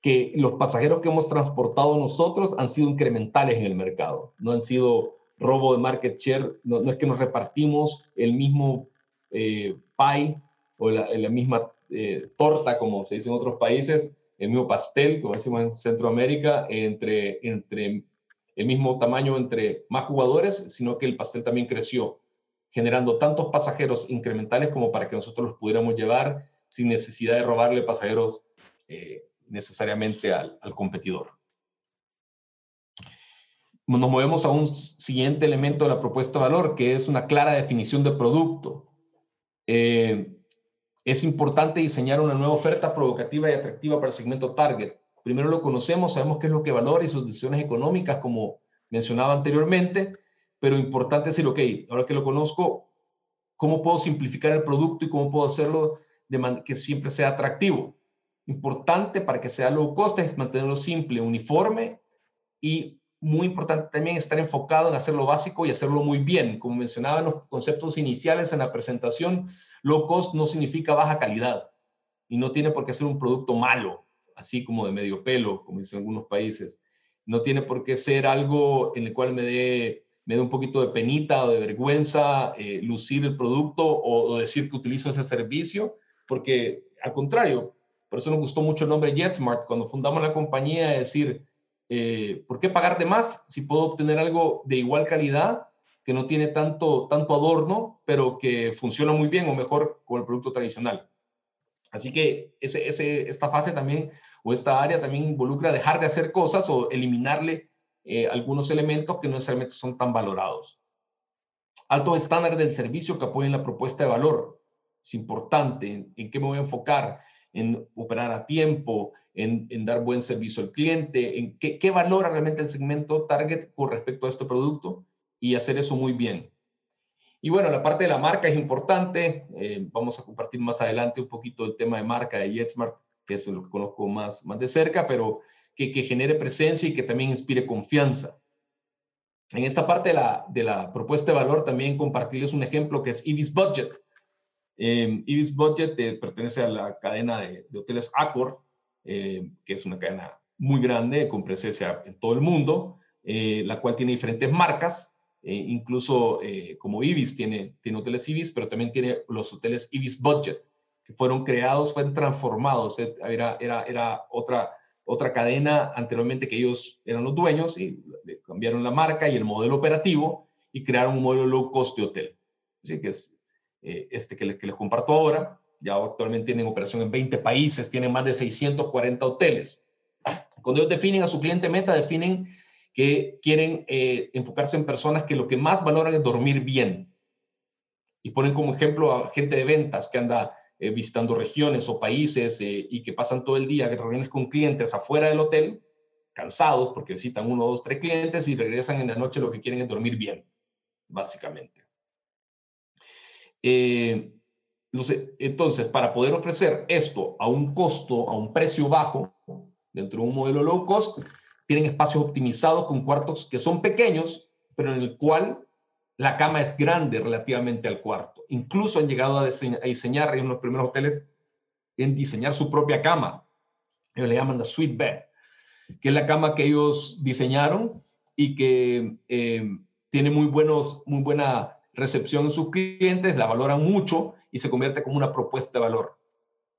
que los pasajeros que hemos transportado nosotros han sido incrementales en el mercado, no han sido robo de market share, no, no es que nos repartimos el mismo eh, pie o la, la misma eh, torta, como se dice en otros países, el mismo pastel, como decimos en Centroamérica, entre, entre el mismo tamaño entre más jugadores, sino que el pastel también creció, generando tantos pasajeros incrementales como para que nosotros los pudiéramos llevar sin necesidad de robarle pasajeros eh, necesariamente al, competidor. Nos movemos a un siguiente elemento de la propuesta de valor, que es una clara definición de producto. Eh, es importante diseñar una nueva oferta provocativa y atractiva para el segmento target. Primero lo conocemos, sabemos qué es lo que valora y sus decisiones económicas, como mencionaba anteriormente, pero importante decir, ok, ahora que lo conozco, cómo puedo simplificar el producto y cómo puedo hacerlo de que siempre sea atractivo. Importante para que sea low cost es mantenerlo simple, uniforme y muy importante también estar enfocado en hacer lo básico y hacerlo muy bien. Como mencionaba en los conceptos iniciales en la presentación, low cost no significa baja calidad y no tiene por qué ser un producto malo, así como de medio pelo, como dicen algunos países. No tiene por qué ser algo en el cual me dé me un poquito de penita o de vergüenza eh, lucir el producto o, o, decir que utilizo ese servicio, porque al contrario, por eso nos gustó mucho el nombre JetSmart cuando fundamos la compañía, es decir, eh, ¿por qué pagar de más si puedo obtener algo de igual calidad, que no tiene tanto, tanto adorno, pero que funciona muy bien o mejor con el producto tradicional? Así que ese, esta fase también, o esta área también involucra dejar de hacer cosas o eliminarle eh, algunos elementos que no necesariamente son tan valorados. Altos estándares del servicio que apoyen la propuesta de valor. Es importante en, qué me voy a enfocar, en operar a tiempo, en, en dar buen servicio al cliente, en qué, qué, valora realmente el segmento target con respecto a este producto y hacer eso muy bien. Y bueno, la parte de la marca es importante. Eh, vamos a compartir más adelante un poquito el tema de marca de JetSmart, que es lo que conozco más, más de cerca, pero que, que genere presencia y que también inspire confianza. En esta parte de la, de la propuesta de valor también compartirles un ejemplo que es Ibis Budget. Eh, Ibis Budget eh, pertenece a la cadena de, hoteles Accor, eh, que es una cadena muy grande con presencia en todo el mundo, la cual tiene diferentes marcas, eh, incluso como Ibis tiene, tiene hoteles Ibis, pero también tiene los hoteles Ibis Budget, que fueron creados, fueron transformados, era, era, era otra, otra cadena anteriormente que ellos eran los dueños y cambiaron la marca y el modelo operativo y crearon un modelo low cost de hotel. Así que es este que les, que les comparto ahora, ya actualmente tienen operación en 20 países, tienen más de 640 hoteles. Cuando ellos definen a su cliente meta, definen que quieren eh, enfocarse en personas que lo que más valoran es dormir bien. Y ponen como ejemplo a gente de ventas que anda eh, visitando regiones o países eh, y que pasan todo el día en reuniones con clientes afuera del hotel, cansados porque visitan uno, dos, tres clientes y regresan en la noche lo que quieren es dormir bien, básicamente. Entonces, para poder ofrecer esto a un costo, a un precio bajo, dentro de un modelo low cost, tienen espacios optimizados con cuartos que son pequeños, pero en el cual la cama es grande relativamente al cuarto. Incluso han llegado a, diseñar, en los primeros hoteles en diseñar su propia cama. Ellos le llaman la suite bed, que es la cama que ellos diseñaron y que eh, tiene muy, buenos, muy buena recepción en sus clientes, la valoran mucho y se convierte como una propuesta de valor.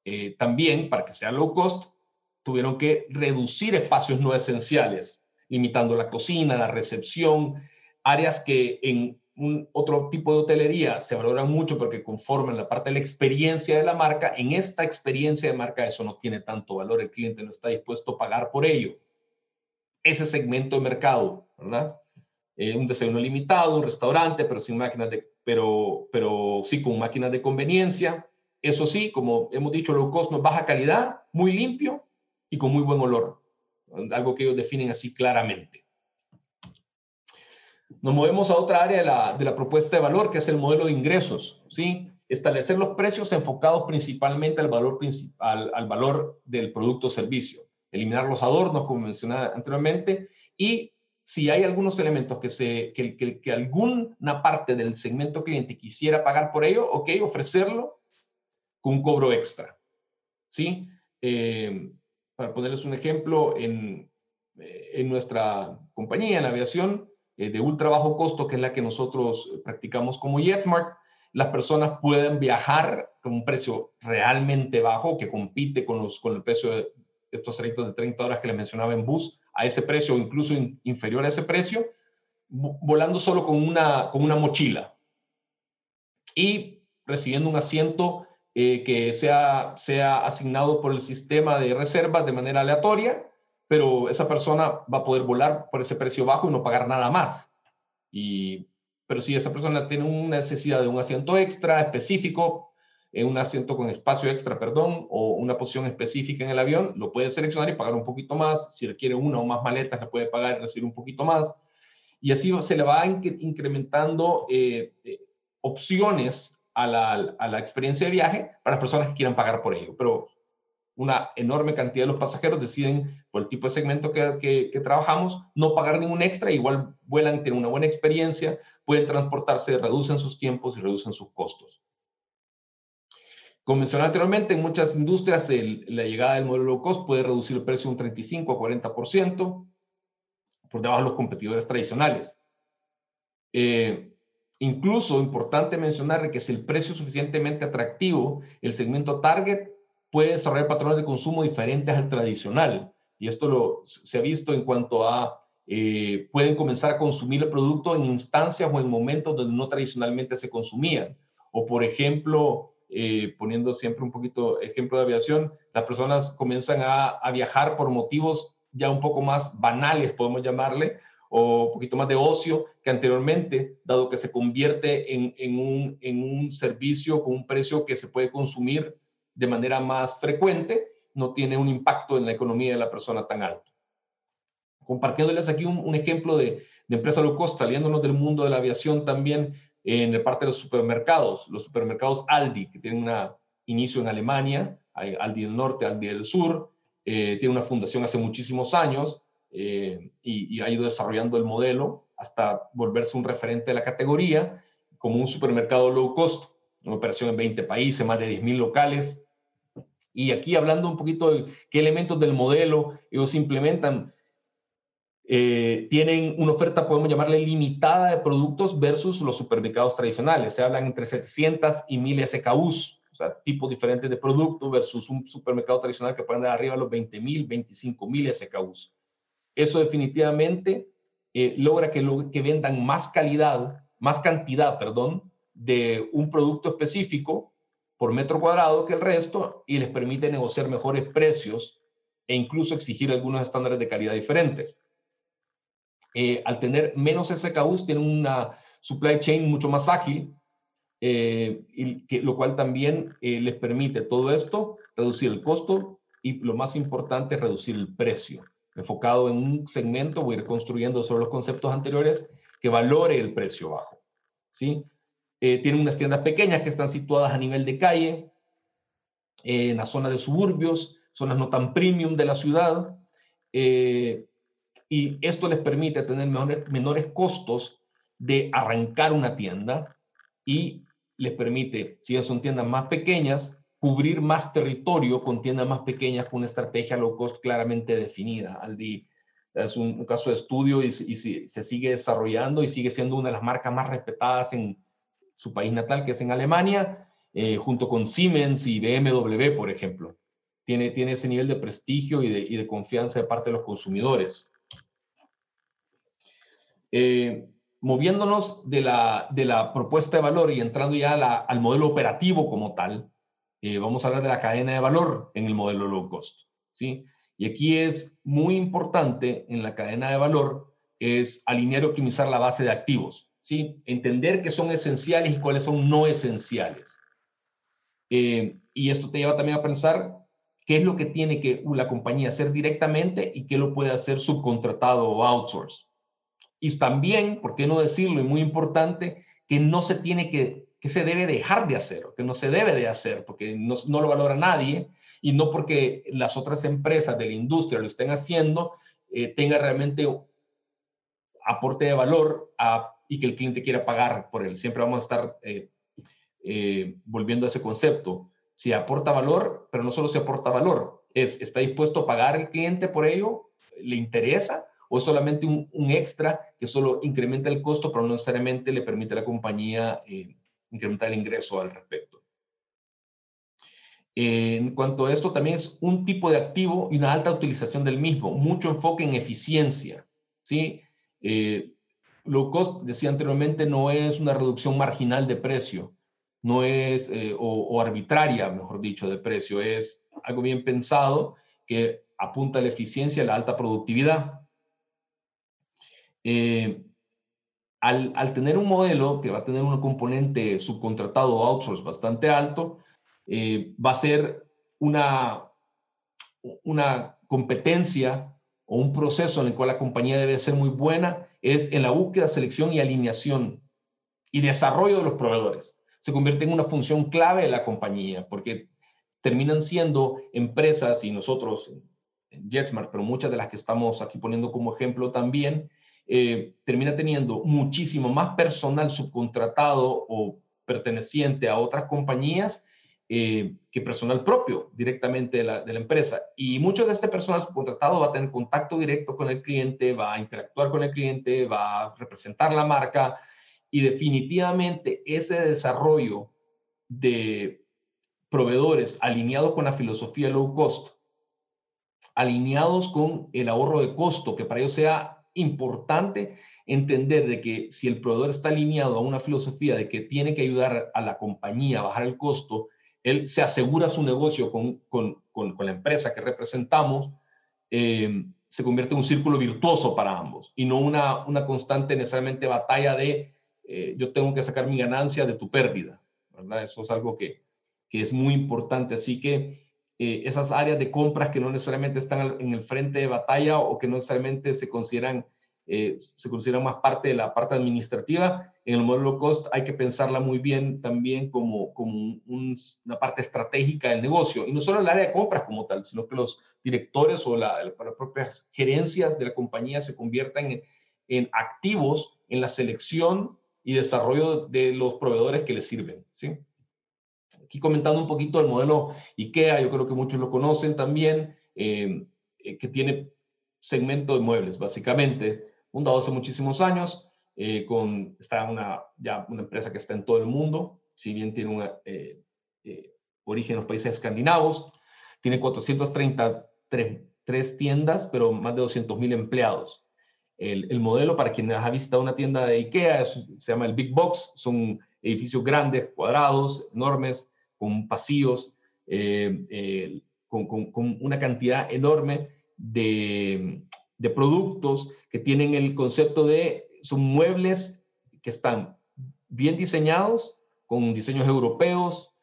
Eh, también, para que sea low cost, tuvieron que reducir espacios no esenciales, limitando la cocina, la recepción, áreas que en un otro tipo de hotelería se valoran mucho porque conforman la parte de la experiencia de la marca. En esta experiencia de marca eso no tiene tanto valor, el cliente no está dispuesto a pagar por ello. Ese segmento de mercado, ¿verdad? Eh, un desayuno limitado, un restaurante, pero sin máquinas de pero, pero sí con máquinas de conveniencia. Eso sí, como hemos dicho, low cost no baja calidad, muy limpio y con muy buen olor. Algo que ellos definen así claramente. Nos movemos a otra área de la, de la propuesta de valor, que es el modelo de ingresos. ¿sí? Establecer los precios enfocados principalmente al valor, al, al valor del producto o servicio. Eliminar los adornos, como mencionaba anteriormente, y si hay algunos elementos que, se, que, que, que, alguna parte del segmento cliente quisiera pagar por ello, ok, ofrecerlo con un cobro extra. ¿Sí? Eh, para ponerles un ejemplo, en, eh, en, nuestra compañía, en aviación, eh, de ultra bajo costo, que es la que nosotros practicamos como JetSmart, las personas pueden viajar con un precio realmente bajo que compite con, los, con el precio de estos trayectos de 30 horas que les mencionaba en bus a ese precio o incluso inferior a ese precio, volando solo con una, con una mochila. Y recibiendo un asiento eh, que sea, sea asignado por el sistema de reservas de manera aleatoria, pero esa persona va a poder volar por ese precio bajo y no pagar nada más. Y, pero si esa persona tiene una necesidad de un asiento extra específico, un asiento con espacio extra, perdón, o una posición específica en el avión, lo puede seleccionar y pagar un poquito más. Si requiere una o más maletas, le puede pagar y recibir un poquito más. Y así se le va incrementando eh, eh, opciones a la, a la experiencia de viaje para las personas que quieran pagar por ello. Pero una enorme cantidad de los pasajeros deciden, por el tipo de segmento que, que, trabajamos, no pagar ningún extra, igual vuelan, tienen una buena experiencia, pueden transportarse, reducen sus tiempos y reducen sus costos. Como mencioné anteriormente, en muchas industrias la llegada del modelo low cost puede reducir el precio un 35 a 40% por debajo de los competidores tradicionales. Eh, incluso, importante mencionar que si el precio es suficientemente atractivo, el segmento target puede desarrollar patrones de consumo diferentes al tradicional. Y esto se ha visto en cuanto a, eh, pueden comenzar a consumir el producto en instancias o en momentos donde no tradicionalmente se consumían. O, por ejemplo, eh, poniendo siempre un poquito ejemplo de aviación, las personas comienzan a, viajar por motivos ya un poco más banales, podemos llamarle, o un poquito más de ocio que anteriormente, dado que se convierte en, en, un, en un servicio con un precio que se puede consumir de manera más frecuente, no tiene un impacto en la economía de la persona tan alto. Compartiéndoles aquí un, ejemplo de, de, empresa low cost, saliéndonos del mundo de la aviación también en la parte de los supermercados, los supermercados Aldi, que tienen un inicio en Alemania, Aldi del norte, Aldi del sur, eh, tiene una fundación hace muchísimos años eh, y, y ha ido desarrollando el modelo hasta volverse un referente de la categoría como un supermercado low cost, una operación en 20 países, más de 10.000 locales, y aquí hablando un poquito de qué elementos del modelo ellos implementan, eh, tienen una oferta, podemos llamarle limitada de productos versus los supermercados tradicionales. Se hablan entre 700 y 1000 SKUs, o sea, tipos diferentes de productos versus un supermercado tradicional que pueden dar arriba a los 20 mil, 25 mil SKUs. Eso definitivamente eh, logra que, vendan más calidad, más cantidad, perdón, de un producto específico por metro cuadrado que el resto y les permite negociar mejores precios e incluso exigir algunos estándares de calidad diferentes. Eh, al tener menos SKUs, tienen una supply chain mucho más ágil, eh, lo cual también les permite todo esto, reducir el costo y lo más importante, reducir el precio. Enfocado en un segmento, voy a ir construyendo sobre los conceptos anteriores, que valore el precio bajo. ¿sí? Eh, tienen unas tiendas pequeñas que están situadas a nivel de calle, eh, en la zona de suburbios, zonas no tan premium de la ciudad. Eh, y esto les permite tener menores, menores costos de arrancar una tienda y les permite, si son tiendas más pequeñas, cubrir más territorio con tiendas más pequeñas con una estrategia low cost claramente definida. Aldi es un, caso de estudio y, y, se sigue desarrollando y sigue siendo una de las marcas más respetadas en, su país natal, que es en Alemania, eh, junto con Siemens y BMW, por ejemplo. Tiene, tiene ese nivel de prestigio y de, y de confianza de parte de los consumidores. Eh, moviéndonos de la, de la, propuesta de valor y entrando ya al modelo operativo como tal, eh, vamos a hablar de la cadena de valor en el modelo low cost. ¿sí? Y aquí es muy importante en la cadena de valor es alinear y optimizar la base de activos. ¿sí? Entender qué son esenciales y cuáles son no esenciales. Eh, y esto te lleva también a pensar qué es lo que tiene que la compañía hacer directamente y qué lo puede hacer subcontratado o outsource. Y también, ¿por qué no decirlo? Y muy importante, que no se tiene que, que se debe dejar de hacer, o que no se debe de hacer, porque no, no lo valora nadie, y no porque las otras empresas de la industria lo estén haciendo, eh, tenga realmente aporte de valor y que el cliente quiera pagar por él. Siempre vamos a estar eh, eh, volviendo a ese concepto. Si aporta valor, pero no solo se aporta valor, es, ¿está dispuesto a pagar el cliente por ello? ¿Le interesa? ¿O es solamente un, extra que solo incrementa el costo, pero no necesariamente le permite a la compañía incrementar el ingreso al respecto? En cuanto a esto, también es un tipo de activo y una alta utilización del mismo, mucho enfoque en eficiencia. ¿sí? low cost, decía anteriormente, no es una reducción marginal de precio, no es, eh, o, arbitraria, mejor dicho, de precio, es algo bien pensado que apunta a la eficiencia y a la alta productividad. Eh, al, tener un modelo que va a tener un componente subcontratado o outsource bastante alto, eh, va a ser una, una competencia o un proceso en el cual la compañía debe ser muy buena es en la búsqueda, selección y alineación y desarrollo de los proveedores. se convierte en una función clave de la compañía, porque terminan siendo empresas y nosotros JetSmart, pero muchas de las que estamos aquí poniendo como ejemplo también, eh, termina teniendo muchísimo más personal subcontratado o perteneciente a otras compañías eh, que personal propio directamente de la, de la, empresa. Y mucho de este personal subcontratado va a tener contacto directo con el cliente, va a interactuar con el cliente, va a representar la marca y definitivamente ese desarrollo de proveedores alineados con la filosofía low cost, alineados con el ahorro de costo, que para ellos sea importante entender de que si el proveedor está alineado a una filosofía de que tiene que ayudar a la compañía a bajar el costo, él se asegura su negocio con, con, con, la empresa que representamos, eh, se convierte en un círculo virtuoso para ambos y no una, una constante necesariamente batalla de eh, yo tengo que sacar mi ganancia de tu pérdida. ¿verdad? Eso es algo que, que es muy importante. Así que eh, esas áreas de compras que no necesariamente están en el frente de batalla o que no necesariamente se consideran eh, se considera más parte de la parte administrativa. En el modelo cost hay que pensarla muy bien también como, como una parte estratégica del negocio. Y no solo el área de compras como tal, sino que los directores o la, las propias gerencias de la compañía se conviertan en, en, activos en la selección y desarrollo de los proveedores que les sirven. ¿sí? Aquí comentando un poquito el modelo IKEA, yo creo que muchos lo conocen también, eh, eh que tiene segmento de muebles, básicamente fundado hace muchísimos años, eh, con, está una, ya una empresa que está en todo el mundo, si bien tiene un eh, origen en los países escandinavos, tiene 433 tiendas, pero más de 200 mil empleados. El, el, modelo, para quienes ha visitado una tienda de IKEA, es, se llama el Big Box, son edificios grandes, cuadrados, enormes, con pasillos, eh, con, con, una cantidad enorme de, de productos que tienen el concepto de, son muebles que están bien diseñados, con diseños europeos,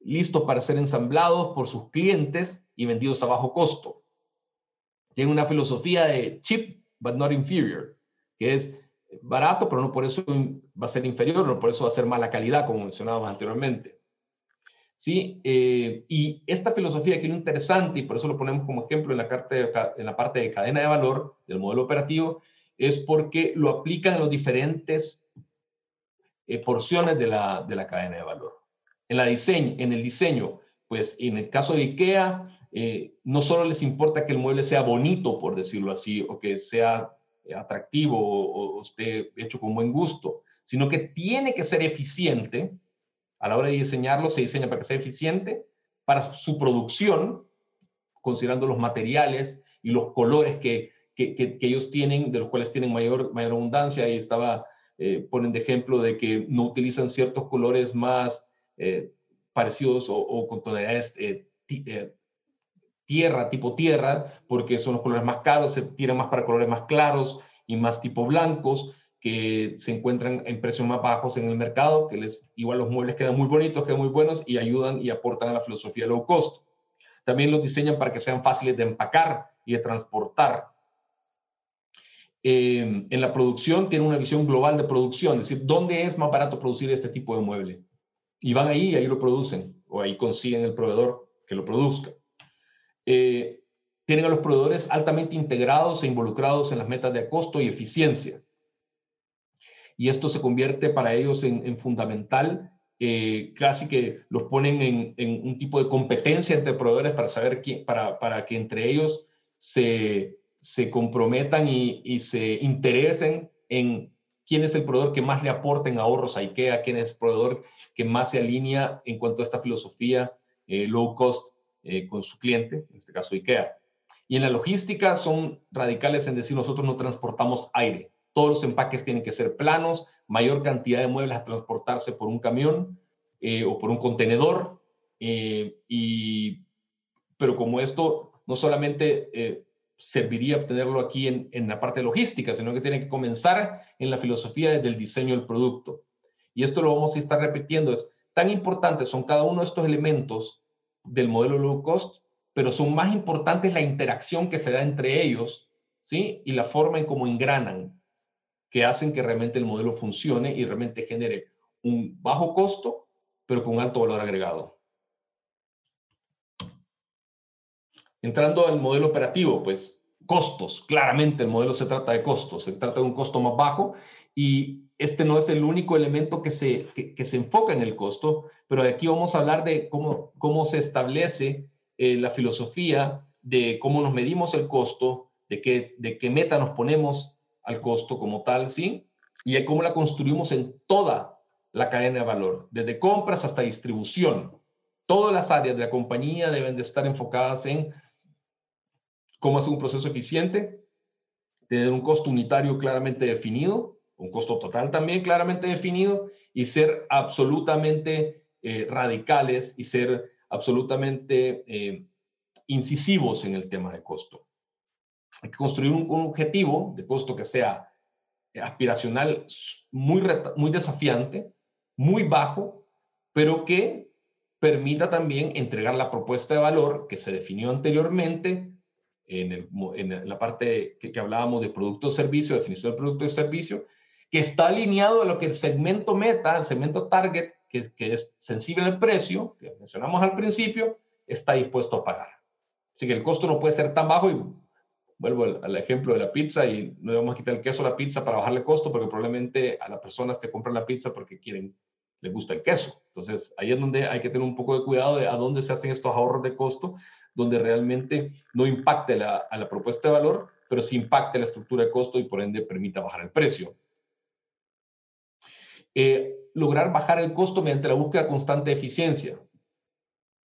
listos para ser ensamblados por sus clientes y vendidos a bajo costo. Tienen una filosofía de cheap but not inferior, que es barato, pero no por eso va a ser inferior, no por eso va a ser mala calidad, como mencionábamos anteriormente. ¿Sí? Eh, y esta filosofía que es interesante, y por eso lo ponemos como ejemplo en la, parte de cadena de valor del modelo operativo, es porque lo aplican en las diferentes eh, porciones de la, de la cadena de valor. En, el diseño, pues en el caso de IKEA, eh, no solo les importa que el mueble sea bonito, por decirlo así, o que sea atractivo o esté hecho con buen gusto, sino que tiene que ser eficiente a la hora de diseñarlo, se diseña para que sea eficiente, para su producción, considerando los materiales y los colores que, que, ellos tienen, de los cuales tienen mayor, mayor abundancia. Ahí estaba, eh, ponen de ejemplo de que no utilizan ciertos colores más eh, parecidos o, con tonalidades eh, tierra, tipo tierra, porque son los colores más caros, se tiran más para colores más claros y más tipo blancos que se encuentran en precios más bajos en el mercado, que les igual los muebles quedan muy bonitos, quedan muy buenos y ayudan y aportan a la filosofía low cost. También los diseñan para que sean fáciles de empacar y de transportar. Eh, en la producción tienen una visión global de producción, es decir, ¿dónde es más barato producir este tipo de mueble? Y van ahí y ahí lo producen, o ahí consiguen el proveedor que lo produzca. Eh, tienen a los proveedores altamente integrados e involucrados en las metas de costo y eficiencia y esto se convierte para ellos en, fundamental. Eh, casi que los ponen en, un tipo de competencia entre proveedores para saber quién, para, para que entre ellos se, se comprometan y, se interesen en quién es el proveedor que más le aporten ahorros a IKEA, quién es el proveedor que más se alinea en cuanto a esta filosofía eh, low cost eh, con su cliente, en este caso IKEA. Y en la logística son radicales en decir nosotros no transportamos aire, todos los empaques tienen que ser planos, mayor cantidad de muebles a transportarse por un camión eh, o por un contenedor. Eh, y, pero como esto no solamente eh, serviría obtenerlo aquí en, en, la parte logística, sino que tiene que comenzar en la filosofía del diseño del producto. Y esto lo vamos a estar repitiendo. Es tan importante son cada uno de estos elementos del modelo low cost, pero son más importantes la interacción que se da entre ellos, ¿sí? Y la forma en cómo engranan que hacen que realmente el modelo funcione y realmente genere un bajo costo pero con alto valor agregado. Entrando al modelo operativo, pues costos. Claramente el modelo se trata de costos, se trata de un costo más bajo y este no es el único elemento que se, que, se enfoca en el costo, pero aquí vamos a hablar de cómo, cómo se establece eh, la filosofía de cómo nos medimos el costo, de qué, de qué meta nos ponemos al costo como tal, ¿sí? Y cómo la construimos en toda la cadena de valor, desde compras hasta distribución. Todas las áreas de la compañía deben de estar enfocadas en cómo hacer un proceso eficiente, tener un costo unitario claramente definido, un costo total también claramente definido y ser absolutamente eh, radicales y ser absolutamente eh, incisivos en el tema de costo. Hay que construir un, objetivo de costo que sea aspiracional muy, muy desafiante, muy bajo, pero que permita también entregar la propuesta de valor que se definió anteriormente en, la parte que, que hablábamos de producto o servicio, definición del producto o servicio, que está alineado a lo que el segmento meta, el segmento target, que, que es sensible al precio, que mencionamos al principio, está dispuesto a pagar. Así que el costo no puede ser tan bajo y vuelvo al, ejemplo de la pizza y no vamos a quitar el queso a la pizza para bajarle costo porque probablemente a las personas te compran la pizza porque quieren, les gusta el queso. Entonces ahí es donde hay que tener un poco de cuidado de a dónde se hacen estos ahorros de costo, donde realmente no impacte la, a la propuesta de valor, pero sí impacte la estructura de costo y por ende permita bajar el precio. Eh, lograr bajar el costo mediante la búsqueda constante de eficiencia.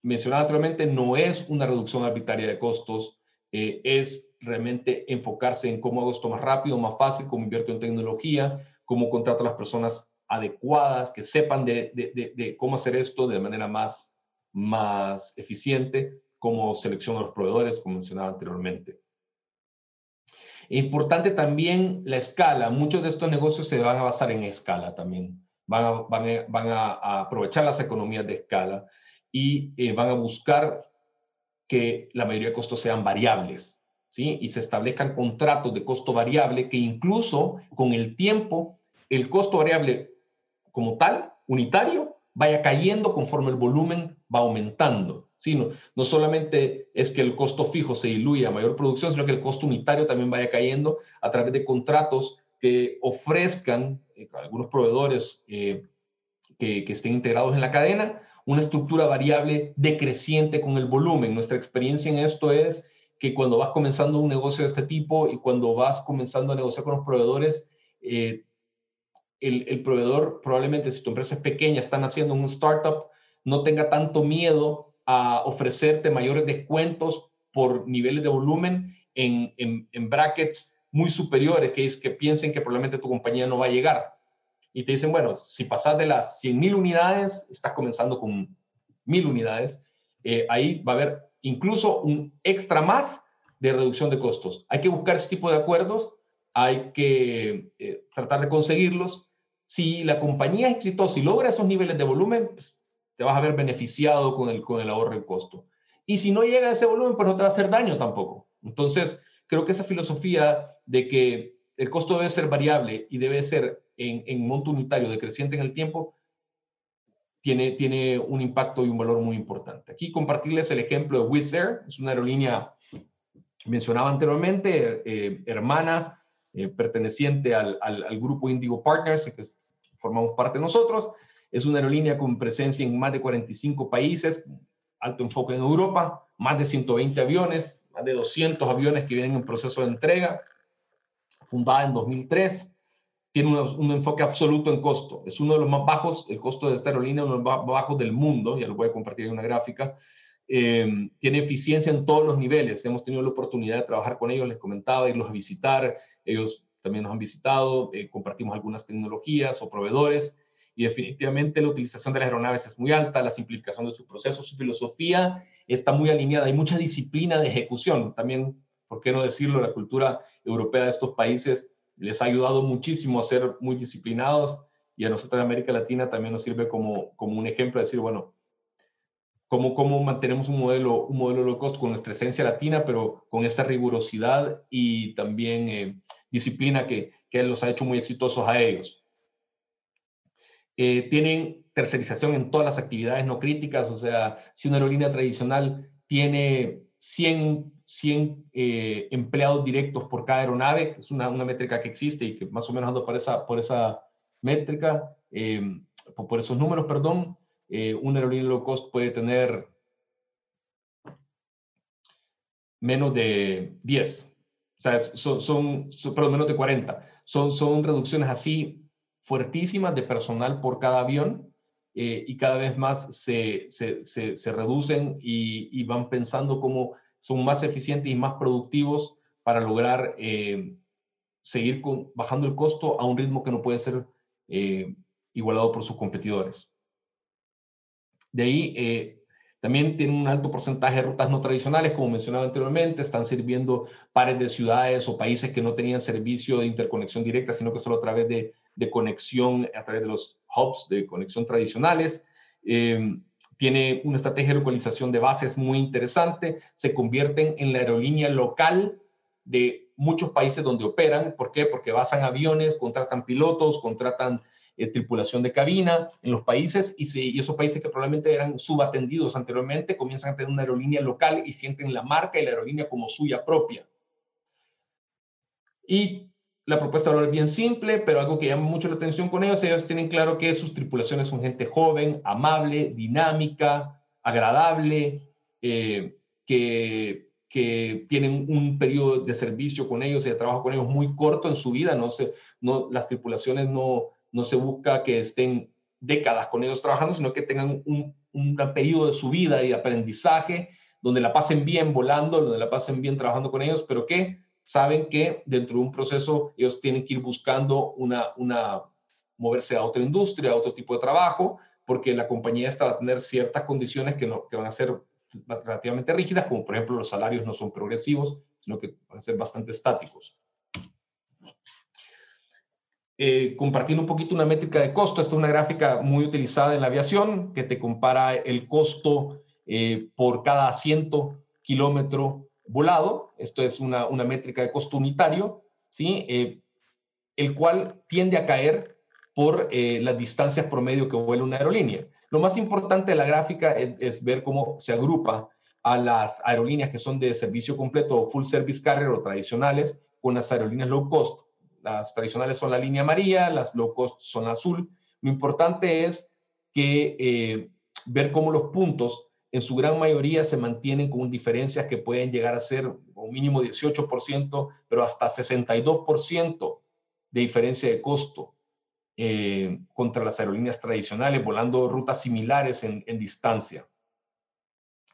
Mencionaba anteriormente, no es una reducción arbitraria de costos, eh, es realmente enfocarse en cómo hago esto más rápido, más fácil, cómo invierto en tecnología, cómo contrato a las personas adecuadas, que sepan de, de, cómo hacer esto de manera más, más eficiente, cómo selecciono a los proveedores, como mencionaba anteriormente. Importante también la escala. Muchos de estos negocios se van a basar en escala también. Van a, van a, aprovechar las economías de escala y eh, van a buscar que la mayoría de costos sean variables, ¿sí? Y se establezcan contratos de costo variable que incluso con el tiempo el costo variable como tal, unitario, vaya cayendo conforme el volumen va aumentando. No, no solamente es que el costo fijo se diluya a mayor producción, sino que el costo unitario también vaya cayendo a través de contratos que ofrezcan eh, algunos proveedores eh, que estén integrados en la cadena una estructura variable decreciente con el volumen. Nuestra experiencia en esto es que cuando vas comenzando un negocio de este tipo y cuando vas comenzando a negociar con los proveedores, eh, el, el, proveedor probablemente si tu empresa es pequeña, están haciendo un startup, no tenga tanto miedo a ofrecerte mayores descuentos por niveles de volumen en, en, brackets muy superiores, que es que piensen que probablemente tu compañía no va a llegar. Y te dicen, bueno, si pasas de las 100 mil unidades, estás comenzando con mil unidades, eh, ahí va a haber incluso un extra más de reducción de costos. Hay que buscar ese tipo de acuerdos, hay que eh, tratar de conseguirlos. Si la compañía es exitosa y logra esos niveles de volumen, pues, te vas a ver beneficiado con el, con el ahorro en costo. Y si no llega a ese volumen, pues no te va a hacer daño tampoco. Entonces, creo que esa filosofía de que el costo debe ser variable y debe ser en, en monto unitario decreciente en el tiempo, tiene, tiene un impacto y un valor muy importante. Aquí compartirles el ejemplo de Wizz Air, es una aerolínea mencionaba anteriormente, eh, hermana, eh, perteneciente al, al, al, grupo Indigo Partners, que formamos parte nosotros. Es una aerolínea con presencia en más de 45 países, alto enfoque en Europa, más de 120 aviones, más de 200 aviones que vienen en proceso de entrega, fundada en 2003, tiene un, enfoque absoluto en costo. Es uno de los más bajos, el costo de esta aerolínea, uno de los más bajos del mundo, ya lo voy a compartir en una gráfica. Eh, tiene eficiencia en todos los niveles. Hemos tenido la oportunidad de trabajar con ellos, les comentaba, irlos a visitar. Ellos también nos han visitado, eh, compartimos algunas tecnologías o proveedores y definitivamente la utilización de las aeronaves es muy alta, la simplificación de su proceso, su filosofía está muy alineada, hay mucha disciplina de ejecución. También, ¿por qué no decirlo? La cultura europea de estos países les ha ayudado muchísimo a ser muy disciplinados y a nosotros en América Latina también nos sirve como, como un ejemplo de decir, bueno, cómo, cómo mantenemos un modelo, un modelo low cost con nuestra esencia latina, pero con esta rigurosidad y también eh, disciplina que, que los ha hecho muy exitosos a ellos. Eh, tienen tercerización en todas las actividades no críticas, o sea, si una aerolínea tradicional tiene 100, 100 eh, empleados directos por cada aeronave, que es una, una, métrica que existe y que más o menos ando por esa, por esa métrica, eh, por esos números, perdón, eh, una aerolínea low cost puede tener menos de 10, o sea, son, son, perdón, menos de 40. Son, son reducciones así fuertísimas de personal por cada avión eh, y cada vez más se, se, se, reducen y, van pensando cómo son más eficientes y más productivos para lograr eh, seguir bajando el costo a un ritmo que no puede ser eh, igualado por sus competidores. De ahí, también tienen un alto porcentaje de rutas no tradicionales, como mencionaba anteriormente, están sirviendo pares de ciudades o países que no tenían servicio de interconexión directa, sino que solo a través de, de conexión, a través de los hubs de conexión tradicionales. Eh, tiene una estrategia de localización de bases muy interesante, se convierten en la aerolínea local de muchos países donde operan. ¿Por qué? Porque basan aviones, contratan pilotos, contratan eh, tripulación de cabina en los países y, esos países que probablemente eran subatendidos anteriormente comienzan a tener una aerolínea local y sienten la marca y la aerolínea como suya propia. Y la propuesta de valor es bien simple, pero algo que llama mucho la atención con ellos, ellos tienen claro que sus tripulaciones son gente joven, amable, dinámica, agradable, eh, que, que tienen un periodo de servicio con ellos y de trabajo con ellos muy corto en su vida. No, se, no Las tripulaciones no, no se busca que estén décadas con ellos trabajando, sino que tengan un, un periodo de su vida y de aprendizaje donde la pasen bien volando, donde la pasen bien trabajando con ellos, pero que saben que dentro de un proceso ellos tienen que ir buscando una, una moverse a otra industria, a otro tipo de trabajo, porque la compañía está va a tener ciertas condiciones que, no, que van a ser relativamente rígidas, como por ejemplo los salarios no son progresivos, sino que van a ser bastante estáticos. Eh, compartiendo un poquito una métrica de costo. Esta es una gráfica muy utilizada en la aviación que te compara el costo eh, por cada asiento kilómetro volado. Esto es una, una métrica de costo unitario, ¿sí? Eh, el cual tiende a caer por las distancias promedio que vuela una aerolínea. Lo más importante de la gráfica es, ver cómo se agrupa a las aerolíneas que son de servicio completo o full service carrier o tradicionales con las aerolíneas low cost. Las tradicionales son la línea amarilla, las low cost son azul. Lo importante es que eh, ver cómo los puntos en su gran mayoría se mantienen con diferencias que pueden llegar a ser un mínimo 18%, pero hasta 62% de diferencia de costo eh, contra las aerolíneas tradicionales, volando rutas similares en, distancia.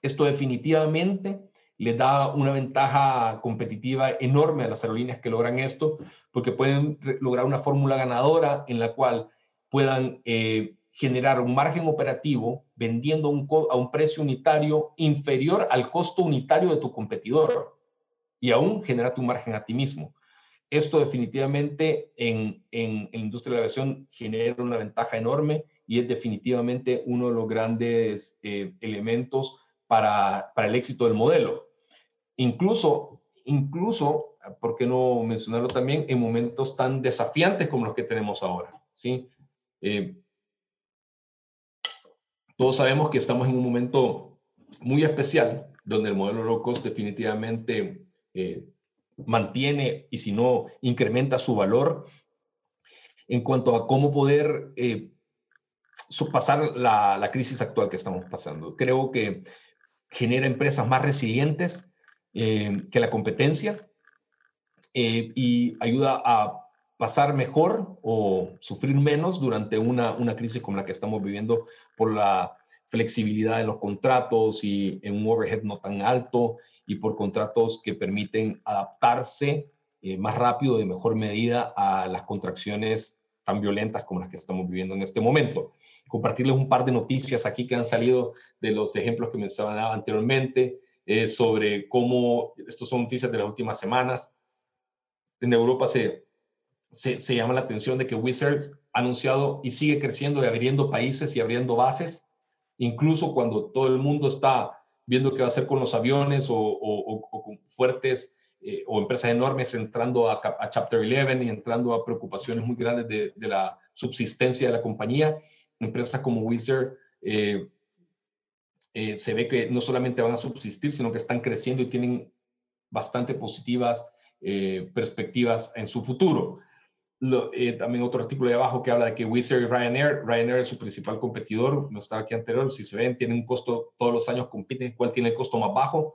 Esto definitivamente le da una ventaja competitiva enorme a las aerolíneas que logran esto, porque pueden lograr una fórmula ganadora en la cual puedan eh, generar un margen operativo vendiendo un a un precio unitario inferior al costo unitario de tu competidor y aún generar tu margen a ti mismo. Esto definitivamente en, en, en la industria de la aviación genera una ventaja enorme y es definitivamente uno de los grandes eh, elementos para, para el éxito del modelo. Incluso, incluso, ¿por qué no mencionarlo también en momentos tan desafiantes como los que tenemos ahora? ¿sí? Eh, todos sabemos que estamos en un momento muy especial donde el modelo low cost definitivamente eh, mantiene y si no incrementa su valor en cuanto a cómo poder eh, pasar la, crisis actual que estamos pasando. Creo que genera empresas más resilientes, eh, que la competencia eh, y ayuda a pasar mejor o sufrir menos durante una, una crisis como la que estamos viviendo por la flexibilidad de los contratos y en un overhead no tan alto y por contratos que permiten adaptarse eh, más rápido, de mejor medida a las contracciones tan violentas como las que estamos viviendo en este momento. Compartirles un par de noticias aquí que han salido de los ejemplos que mencionaba anteriormente. Eh, sobre cómo, estos son noticias de las últimas semanas, en Europa se, se, llama la atención de que Wizards ha anunciado y sigue creciendo y abriendo países y abriendo bases, incluso cuando todo el mundo está viendo qué va a hacer con los aviones o, fuertes eh, o empresas enormes entrando a, Chapter 11 y entrando a preocupaciones muy grandes de, la subsistencia de la compañía. Empresas como Wizard eh, eh, se ve que no solamente van a subsistir, sino que están creciendo y tienen bastante positivas perspectivas en su futuro. También otro artículo de abajo que habla de que Wizard y Ryanair, Ryanair es su principal competidor, no estaba aquí anterior, si se ven, tienen un costo, todos los años compiten, ¿cuál tiene el costo más bajo?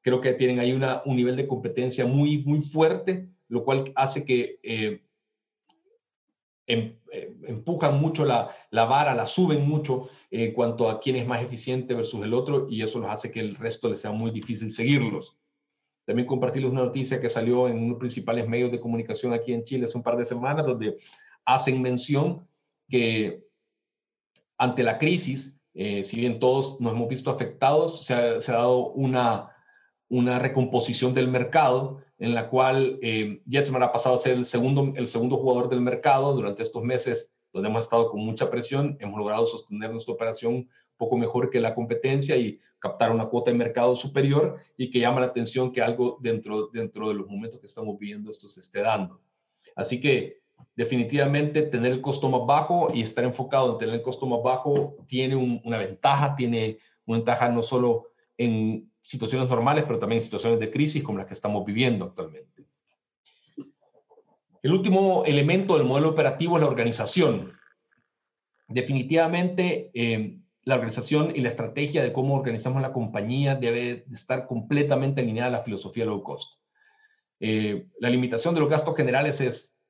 Creo que tienen ahí una, un nivel de competencia muy, muy fuerte, lo cual hace que eh, em, eh, empujan mucho la, la, vara, la suben mucho en cuanto a quién es más eficiente versus el otro y eso los hace que el resto les sea muy difícil seguirlos. También compartirles una noticia que salió en unos principales medios de comunicación aquí en Chile hace un par de semanas, donde hacen mención que ante la crisis, eh, si bien todos nos hemos visto afectados, se ha, dado una, una recomposición del mercado en la cual eh, Jetsmar ha pasado a ser el segundo, el segundo jugador del mercado durante estos meses donde hemos estado con mucha presión, hemos logrado sostener nuestra operación poco mejor que la competencia y captar una cuota de mercado superior y que llama la atención que algo dentro, dentro de los momentos que estamos viviendo esto se esté dando. Así que definitivamente tener el costo más bajo y estar enfocado en tener el costo más bajo tiene una ventaja, tiene una ventaja no solo en situaciones normales, pero también en situaciones de crisis como las que estamos viviendo actualmente. El último elemento del modelo operativo es la organización. Definitivamente, eh, la organización y la estrategia de cómo organizamos la compañía debe estar completamente alineada a la filosofía low cost. Eh, la limitación de los gastos generales es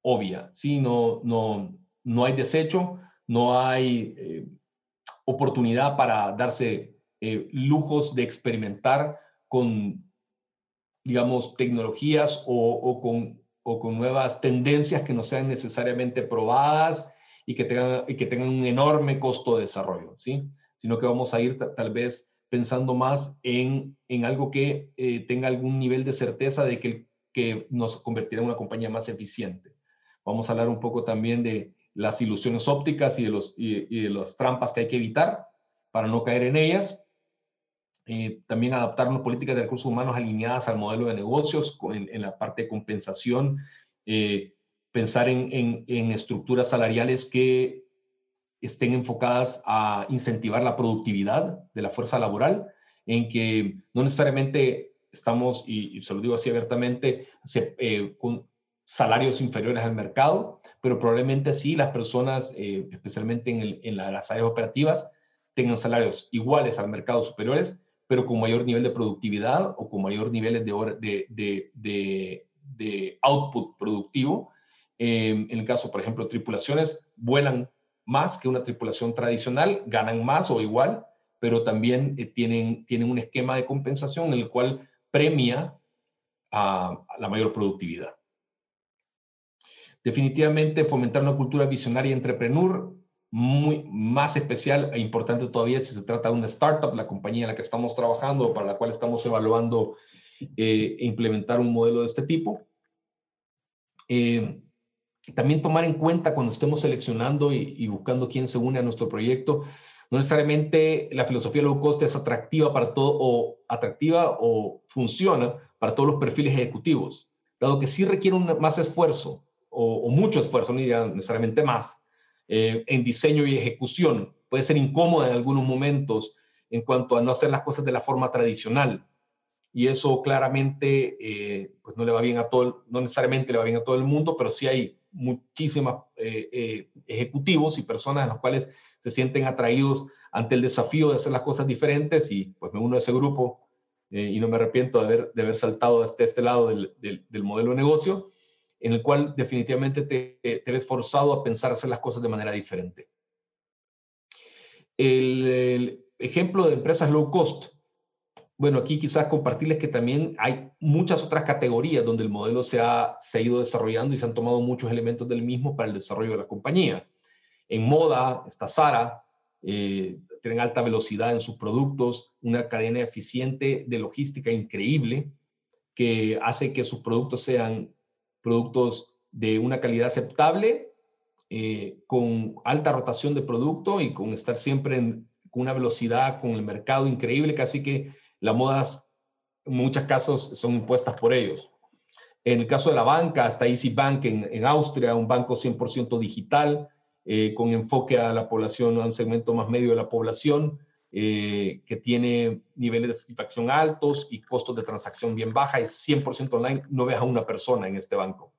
obvia, ¿sí? no, no, no hay desecho, no hay eh, oportunidad para darse eh, lujos de experimentar con, digamos, tecnologías o, con, o, con, nuevas tendencias que no sean necesariamente probadas y que tengan, y que tengan un enorme costo de desarrollo, ¿sí? Sino que vamos a ir tal vez pensando más en, en algo que eh, tenga algún nivel de certeza de que, que nos convertirá en una compañía más eficiente. Vamos a hablar un poco también de las ilusiones ópticas y de, los, y de las trampas que hay que evitar para no caer en ellas eh, también adaptar una política de recursos humanos alineadas al modelo de negocios en, la parte de compensación, eh, pensar en, estructuras salariales que estén enfocadas a incentivar la productividad de la fuerza laboral, en que no necesariamente estamos, y, se lo digo así abiertamente, eh, con salarios inferiores al mercado, pero probablemente sí las personas, especialmente en, en las áreas operativas, tengan salarios iguales al mercado superiores, pero con mayor nivel de productividad o con mayor niveles de, de, de, de output productivo. Em, en el caso, por ejemplo, tripulaciones vuelan más que una tripulación tradicional, ganan más o igual, pero también eh, tienen, tienen un esquema de compensación en el cual premia a, la mayor productividad. Definitivamente fomentar una cultura visionaria entrepreneur muy más especial e importante todavía si se trata de una startup, la compañía en la que estamos trabajando o para la cual estamos evaluando eh, implementar un modelo de este tipo. Eh, también tomar en cuenta cuando estemos seleccionando y, buscando quién se une a nuestro proyecto, no necesariamente la filosofía low cost es atractiva para todo o atractiva o funciona para todos los perfiles ejecutivos, dado que sí requiere un más esfuerzo o, mucho esfuerzo, no necesariamente más, eh, en diseño y ejecución. Puede ser incómoda en algunos momentos en cuanto a no hacer las cosas de la forma tradicional. Y eso claramente eh, pues no le va bien a todo, no necesariamente le va bien a todo el mundo, pero sí hay muchísimos eh, ejecutivos y personas en los cuales se sienten atraídos ante el desafío de hacer las cosas diferentes y pues me uno a ese grupo y no me arrepiento de haber, de haber saltado hasta este lado del, del, del modelo de negocio en el cual definitivamente te, te ves forzado a pensar hacer las cosas de manera diferente. El, ejemplo de empresas low cost. Bueno, aquí quizás compartirles que también hay muchas otras categorías donde el modelo se ha, se ha ido desarrollando y se han tomado muchos elementos del mismo para el desarrollo de la compañía. En moda está Sara, eh, tienen alta velocidad en sus productos, una cadena eficiente de logística increíble que hace que sus productos sean productos de una calidad aceptable, eh, con alta rotación de producto y con estar siempre con una velocidad con el mercado increíble, casi que la moda en muchos casos son impuestas por ellos. En el caso de la banca, está Easy Bank en, en Austria, un banco 100% digital, eh, con enfoque a la población, a un segmento más medio de la población, eh, que tiene niveles de satisfacción altos y costos de transacción bien baja, es 100% online, no ves a una persona en este banco.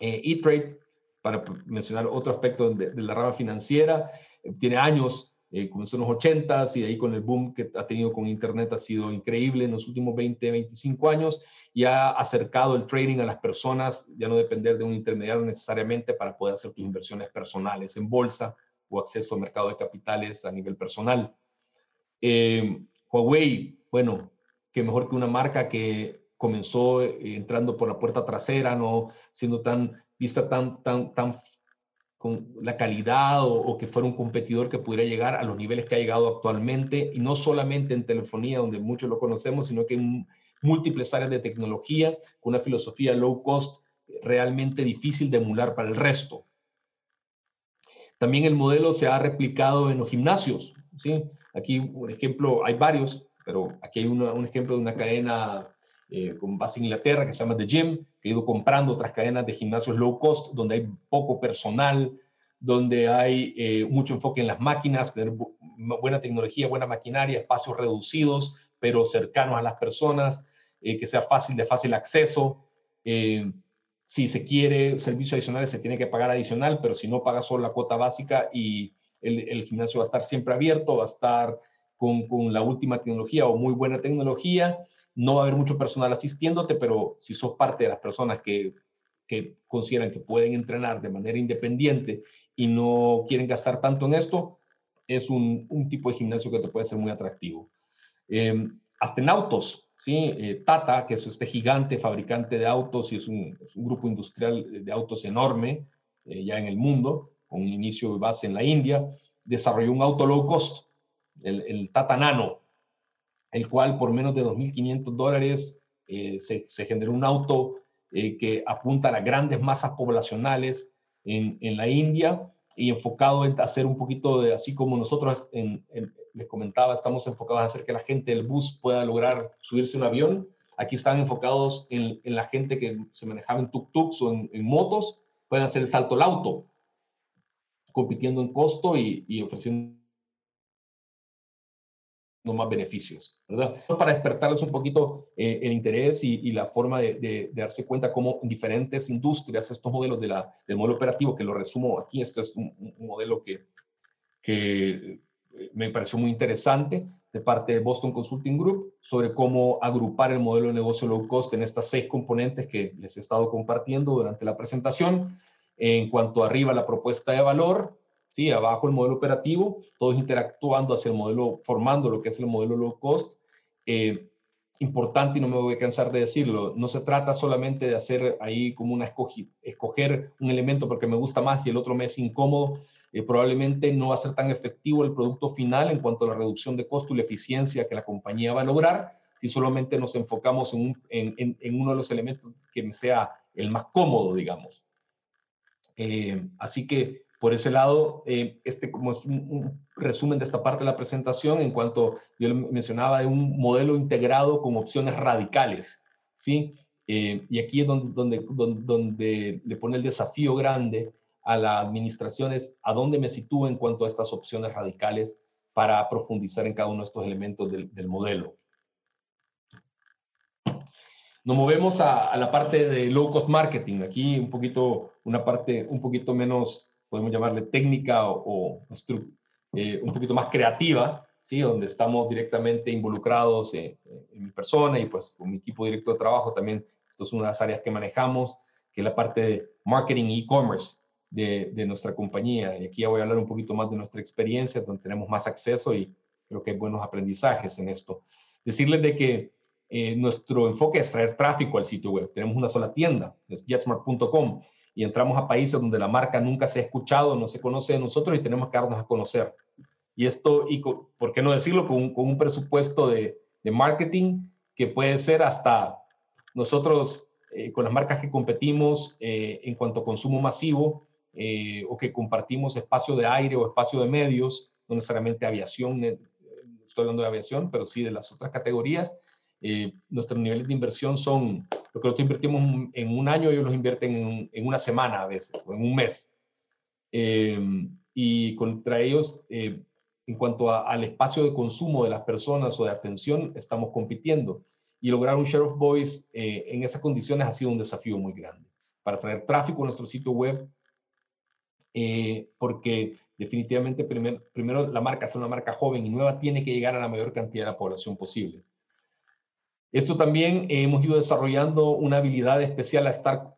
Eh, E-Trade, para mencionar otro aspecto de, de la rama financiera, tiene años eh, comenzó en los 80 y de ahí con el boom que ha tenido con Internet ha sido increíble en los últimos 20, 25 años y ha acercado el trading a las personas, ya no depender de un intermediario necesariamente para poder hacer tus inversiones personales en bolsa o acceso al mercado de capitales a nivel personal. Eh, Huawei, bueno, que mejor que una marca que comenzó eh, entrando por la puerta trasera, no siendo tan vista tan, tan, tan con la calidad o, que fuera un competidor que pudiera llegar a los niveles que ha llegado actualmente, y no solamente en telefonía, donde muchos lo conocemos, sino que en múltiples áreas de tecnología, con una filosofía low cost realmente difícil de emular para el resto. También el modelo se ha replicado en los gimnasios. ¿sí? Aquí un ejemplo, hay varios, pero aquí hay un ejemplo de una cadena eh, base en Inglaterra que se llama The Gym, que he ido comprando otras cadenas de gimnasios low cost, donde hay poco personal, donde hay eh, mucho enfoque en las máquinas, tener buena tecnología, buena maquinaria, espacios reducidos, pero cercanos a las personas, eh, que sea fácil de fácil acceso. si se quiere servicios adicionales, se tiene que pagar adicional, pero si no paga solo la cuota básica y el, el gimnasio va a estar siempre abierto, va a estar con, con la última tecnología o muy buena tecnología no va a haber mucho personal asistiéndote, pero si sos parte de las personas que, que consideran que pueden entrenar de manera independiente y no quieren gastar tanto en esto, es un, un tipo de gimnasio que te puede ser muy atractivo. Eh, hasta en autos, ¿sí? Eh, Tata, que es este gigante fabricante de autos y es un, un grupo industrial de autos enorme eh, ya en el mundo, con inicio y base en la India, desarrolló un auto low cost, el, el Tata Nano, el cual por menos de 2.500 dólares eh, se, se, generó un auto eh, que apunta a las grandes masas poblacionales en, en, la India y enfocado en hacer un poquito de, así como nosotros en, en, les comentaba, estamos enfocados a hacer que la gente del bus pueda lograr subirse un avión. Aquí están enfocados en, la gente que se manejaba en tuk-tuks o en, motos, pueden hacer el salto al auto, compitiendo en costo y ofreciendo más beneficios. Para despertarles un poquito eh, el interés y, la forma de, darse cuenta cómo en diferentes industrias estos modelos de la, del modelo operativo, que lo resumo aquí, esto es un, modelo que, que me pareció muy interesante de parte de Boston Consulting Group sobre cómo agrupar el modelo de negocio low cost en estas seis componentes que les he estado compartiendo durante la presentación. En cuanto arriba la propuesta de valor, ¿sí? Abajo el modelo operativo, todos interactuando hacia el modelo, formando lo que es el modelo low cost. Eh, importante y no me voy a cansar de decirlo, no se trata solamente de hacer ahí como una escoger, escoger un elemento porque me gusta más y el otro me es incómodo, eh, probablemente no va a ser tan efectivo el producto final en cuanto a la reducción de costo y la eficiencia que la compañía va a lograr si solamente nos enfocamos en, un, en, en, en uno de los elementos que me sea el más cómodo, digamos. Eh, así que por ese lado, eh, este como es un, un, resumen de esta parte de la presentación en cuanto yo mencionaba de un modelo integrado con opciones radicales, ¿sí? Eh, y aquí es donde, donde, donde, donde, le pone el desafío grande a la administración es a dónde me sitúo en cuanto a estas opciones radicales para profundizar en cada uno de estos elementos del, del modelo. Nos movemos a, a, la parte de low cost marketing. Aquí un poquito, una parte un poquito menos podemos llamarle técnica o, o eh, un poquito más creativa, ¿sí? donde estamos directamente involucrados en, en, mi persona y pues con mi equipo directo de trabajo también. Esto es una de las áreas que manejamos, que es la parte de marketing e-commerce de, de, nuestra compañía. Y aquí ya voy a hablar un poquito más de nuestra experiencia, donde tenemos más acceso y creo que hay buenos aprendizajes en esto. Decirles de que eh, nuestro enfoque es traer tráfico al sitio web. Tenemos una sola tienda, es jetsmart.com y entramos a países donde la marca nunca se ha escuchado, no se conoce de nosotros y tenemos que darnos a conocer. Y esto, y por qué no decirlo, con con un presupuesto de, marketing que puede ser hasta nosotros eh, con las marcas que competimos eh, en cuanto a consumo masivo o que compartimos espacio de aire o espacio de medios, no necesariamente aviación, estoy hablando de aviación, pero sí de las otras categorías, Eh, nuestros niveles de inversión son, lo que nosotros invertimos en un año, ellos los invierten en, una semana a veces, o en un mes. Eh, y contra ellos, eh, en cuanto al espacio de consumo de las personas o de atención, estamos compitiendo. Y lograr un share of voice en esas condiciones ha sido un desafío muy grande para traer tráfico a nuestro sitio web, porque definitivamente primero la marca, es una marca joven y nueva, tiene que llegar a la mayor cantidad de la población posible. Esto también hemos ido desarrollando una habilidad especial a estar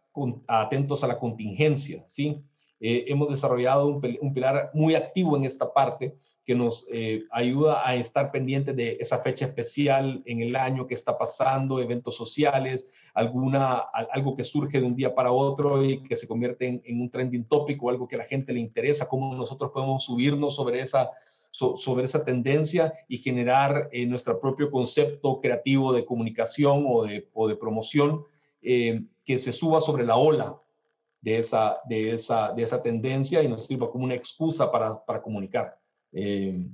atentos a la contingencia, ¿sí? Eh, hemos desarrollado un, pilar muy activo en esta parte que nos eh, ayuda a estar pendientes de esa fecha especial en el año que está pasando, eventos sociales, alguna, algo que surge de un día para otro y que se convierte en, en un trending topic o algo que a la gente le interesa, cómo nosotros podemos subirnos sobre esa sobre esa tendencia y generar eh, nuestro propio concepto creativo de comunicación o de, o de promoción eh, que se suba sobre la ola de esa, de esa, de esa tendencia y nos sirva como una excusa para, para comunicar. Eh,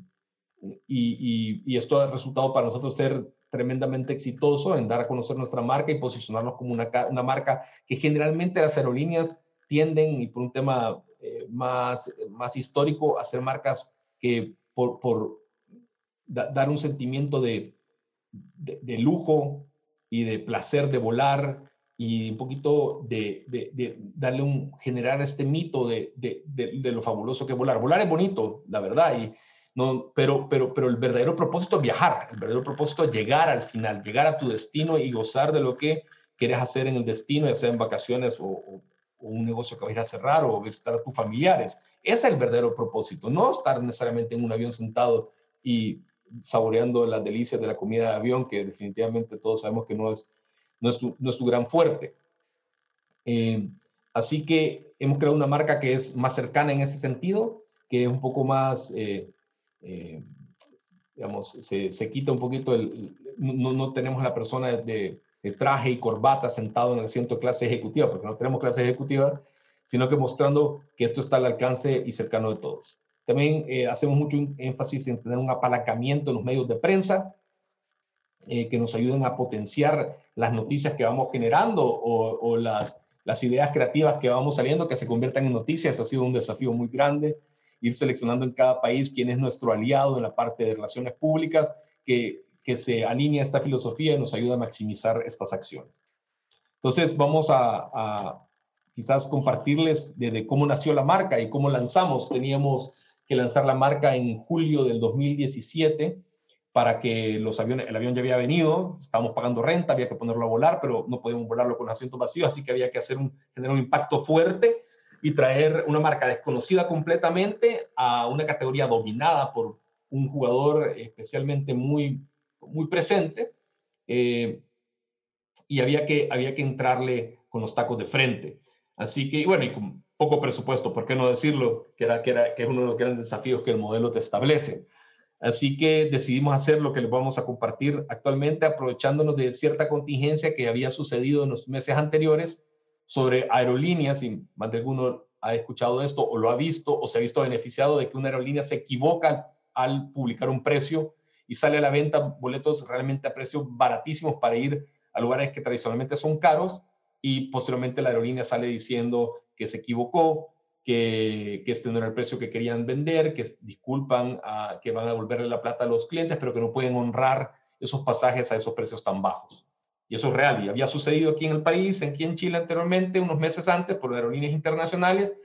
y, y, esto ha resultado para nosotros ser tremendamente exitoso en dar a conocer nuestra marca y posicionarnos como una, una marca que generalmente las aerolíneas tienden, y por un tema más, más histórico, a ser marcas que por, dar un sentimiento de, de, lujo y de placer de volar y un poquito de, de darle un, generar este mito de, lo fabuloso que es volar. Volar es bonito, la verdad, y no, pero, pero, pero el verdadero propósito es viajar, el verdadero propósito es llegar al final, llegar a tu destino y gozar de lo que quieres hacer en el destino, ya sea en vacaciones o, o un negocio que vas a a cerrar o visitar a tus familiares. Ese es el verdadero propósito, no estar necesariamente en un avión sentado y saboreando las delicias de la comida de avión, que definitivamente todos sabemos que no es, no es, tu, no es tu gran fuerte. Eh, así que hemos creado una marca que es más cercana en ese sentido, que es un poco más, eh, eh, digamos, se, se, quita un poquito el, no, no tenemos la persona de, de traje y corbata sentado en el asiento de clase ejecutiva, porque no tenemos clase ejecutiva, sino que mostrando que esto está al alcance y cercano de todos. También eh, hacemos mucho énfasis en tener un apalancamiento en los medios de prensa eh, que nos ayuden a potenciar las noticias que vamos generando o, las, las ideas creativas que vamos saliendo que se conviertan en noticias. Ha sido un desafío muy grande, ir seleccionando en cada país quién es nuestro aliado en la parte de relaciones públicas, que que se alinea esta filosofía y nos ayuda a maximizar estas acciones. Entonces, vamos a, quizás compartirles desde cómo nació la marca y cómo lanzamos. Teníamos que lanzar la marca en julio del 2017 para que los aviones, el avión ya había venido, estábamos pagando renta, había que ponerlo a volar, pero no podíamos volarlo con asiento vacío, así que había que hacer un, generar un impacto fuerte y traer una marca desconocida completamente a una categoría dominada por un jugador especialmente muy muy presente eh, y había que, había que entrarle con los tacos de frente. Así que, bueno, y con poco presupuesto, ¿por qué no decirlo? Que, era, que, era, que es uno de los grandes desafíos que el modelo te establece. Así que decidimos hacer lo que les vamos a compartir actualmente, aprovechándonos de cierta contingencia que había sucedido en los meses anteriores sobre aerolíneas, y más de alguno ha escuchado esto o lo ha visto o se ha visto beneficiado de que una aerolínea se equivoca al publicar un precio y sale a la venta boletos realmente a precios baratísimos para ir a lugares que tradicionalmente son caros y posteriormente la aerolínea sale diciendo que se equivocó, que, que este no era el precio que querían vender, que disculpan, a, que van a devolverle la plata a los clientes, pero que no pueden honrar esos pasajes a esos precios tan bajos. Y eso es real. Y había sucedido aquí en el país, aquí en Chile anteriormente, unos meses antes, por aerolíneas internacionales.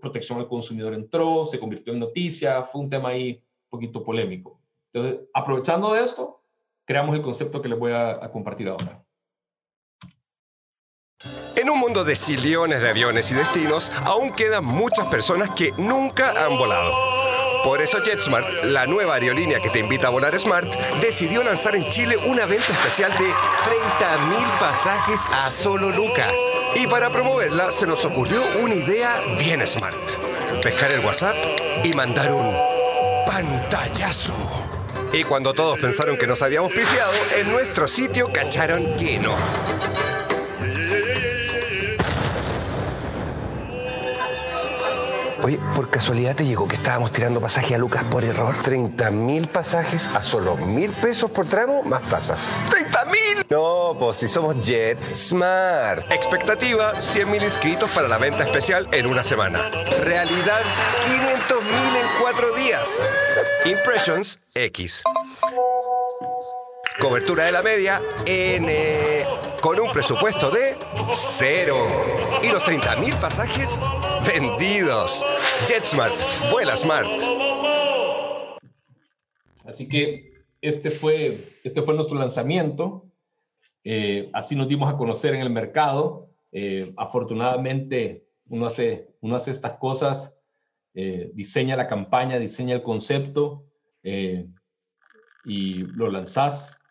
Protección al consumidor entró, se convirtió en noticia, fue un tema ahí un poquito polémico. Entonces, aprovechando de esto, creamos el concepto que les voy a, compartir ahora. En un mundo de sillones de aviones y destinos, aún quedan muchas personas que nunca han volado. Por eso JetSmart, la nueva aerolínea que te invita a volar Smart, decidió lanzar en Chile una venta especial de 30.000 pasajes a solo Luca. Y para promoverla se nos ocurrió una idea bien smart. Pescar el WhatsApp y mandar un pantallazo. Y cuando todos pensaron que nos habíamos pifiado, en nuestro sitio cacharon que no. Oye, por casualidad te llegó que estábamos tirando pasaje a Lucas por error. 30 mil pasajes a solo mil pesos por tramo más tasas. ¡30 No, pues si somos Jet Smart. Expectativa, 100.000 inscritos para la venta especial en una semana. Realidad, 500.000 en cuatro días. Impressions X. Cobertura de la media N. Con un presupuesto de cero. Y los 30.000 pasajes vendidos. JetSmart, vuela smart. Así que este fue, este fue nuestro lanzamiento. Eh, así nos dimos a conocer en el mercado. Eh, afortunadamente, uno hace, uno hace estas cosas, eh, diseña la campaña, diseña el concepto y lo lanzás.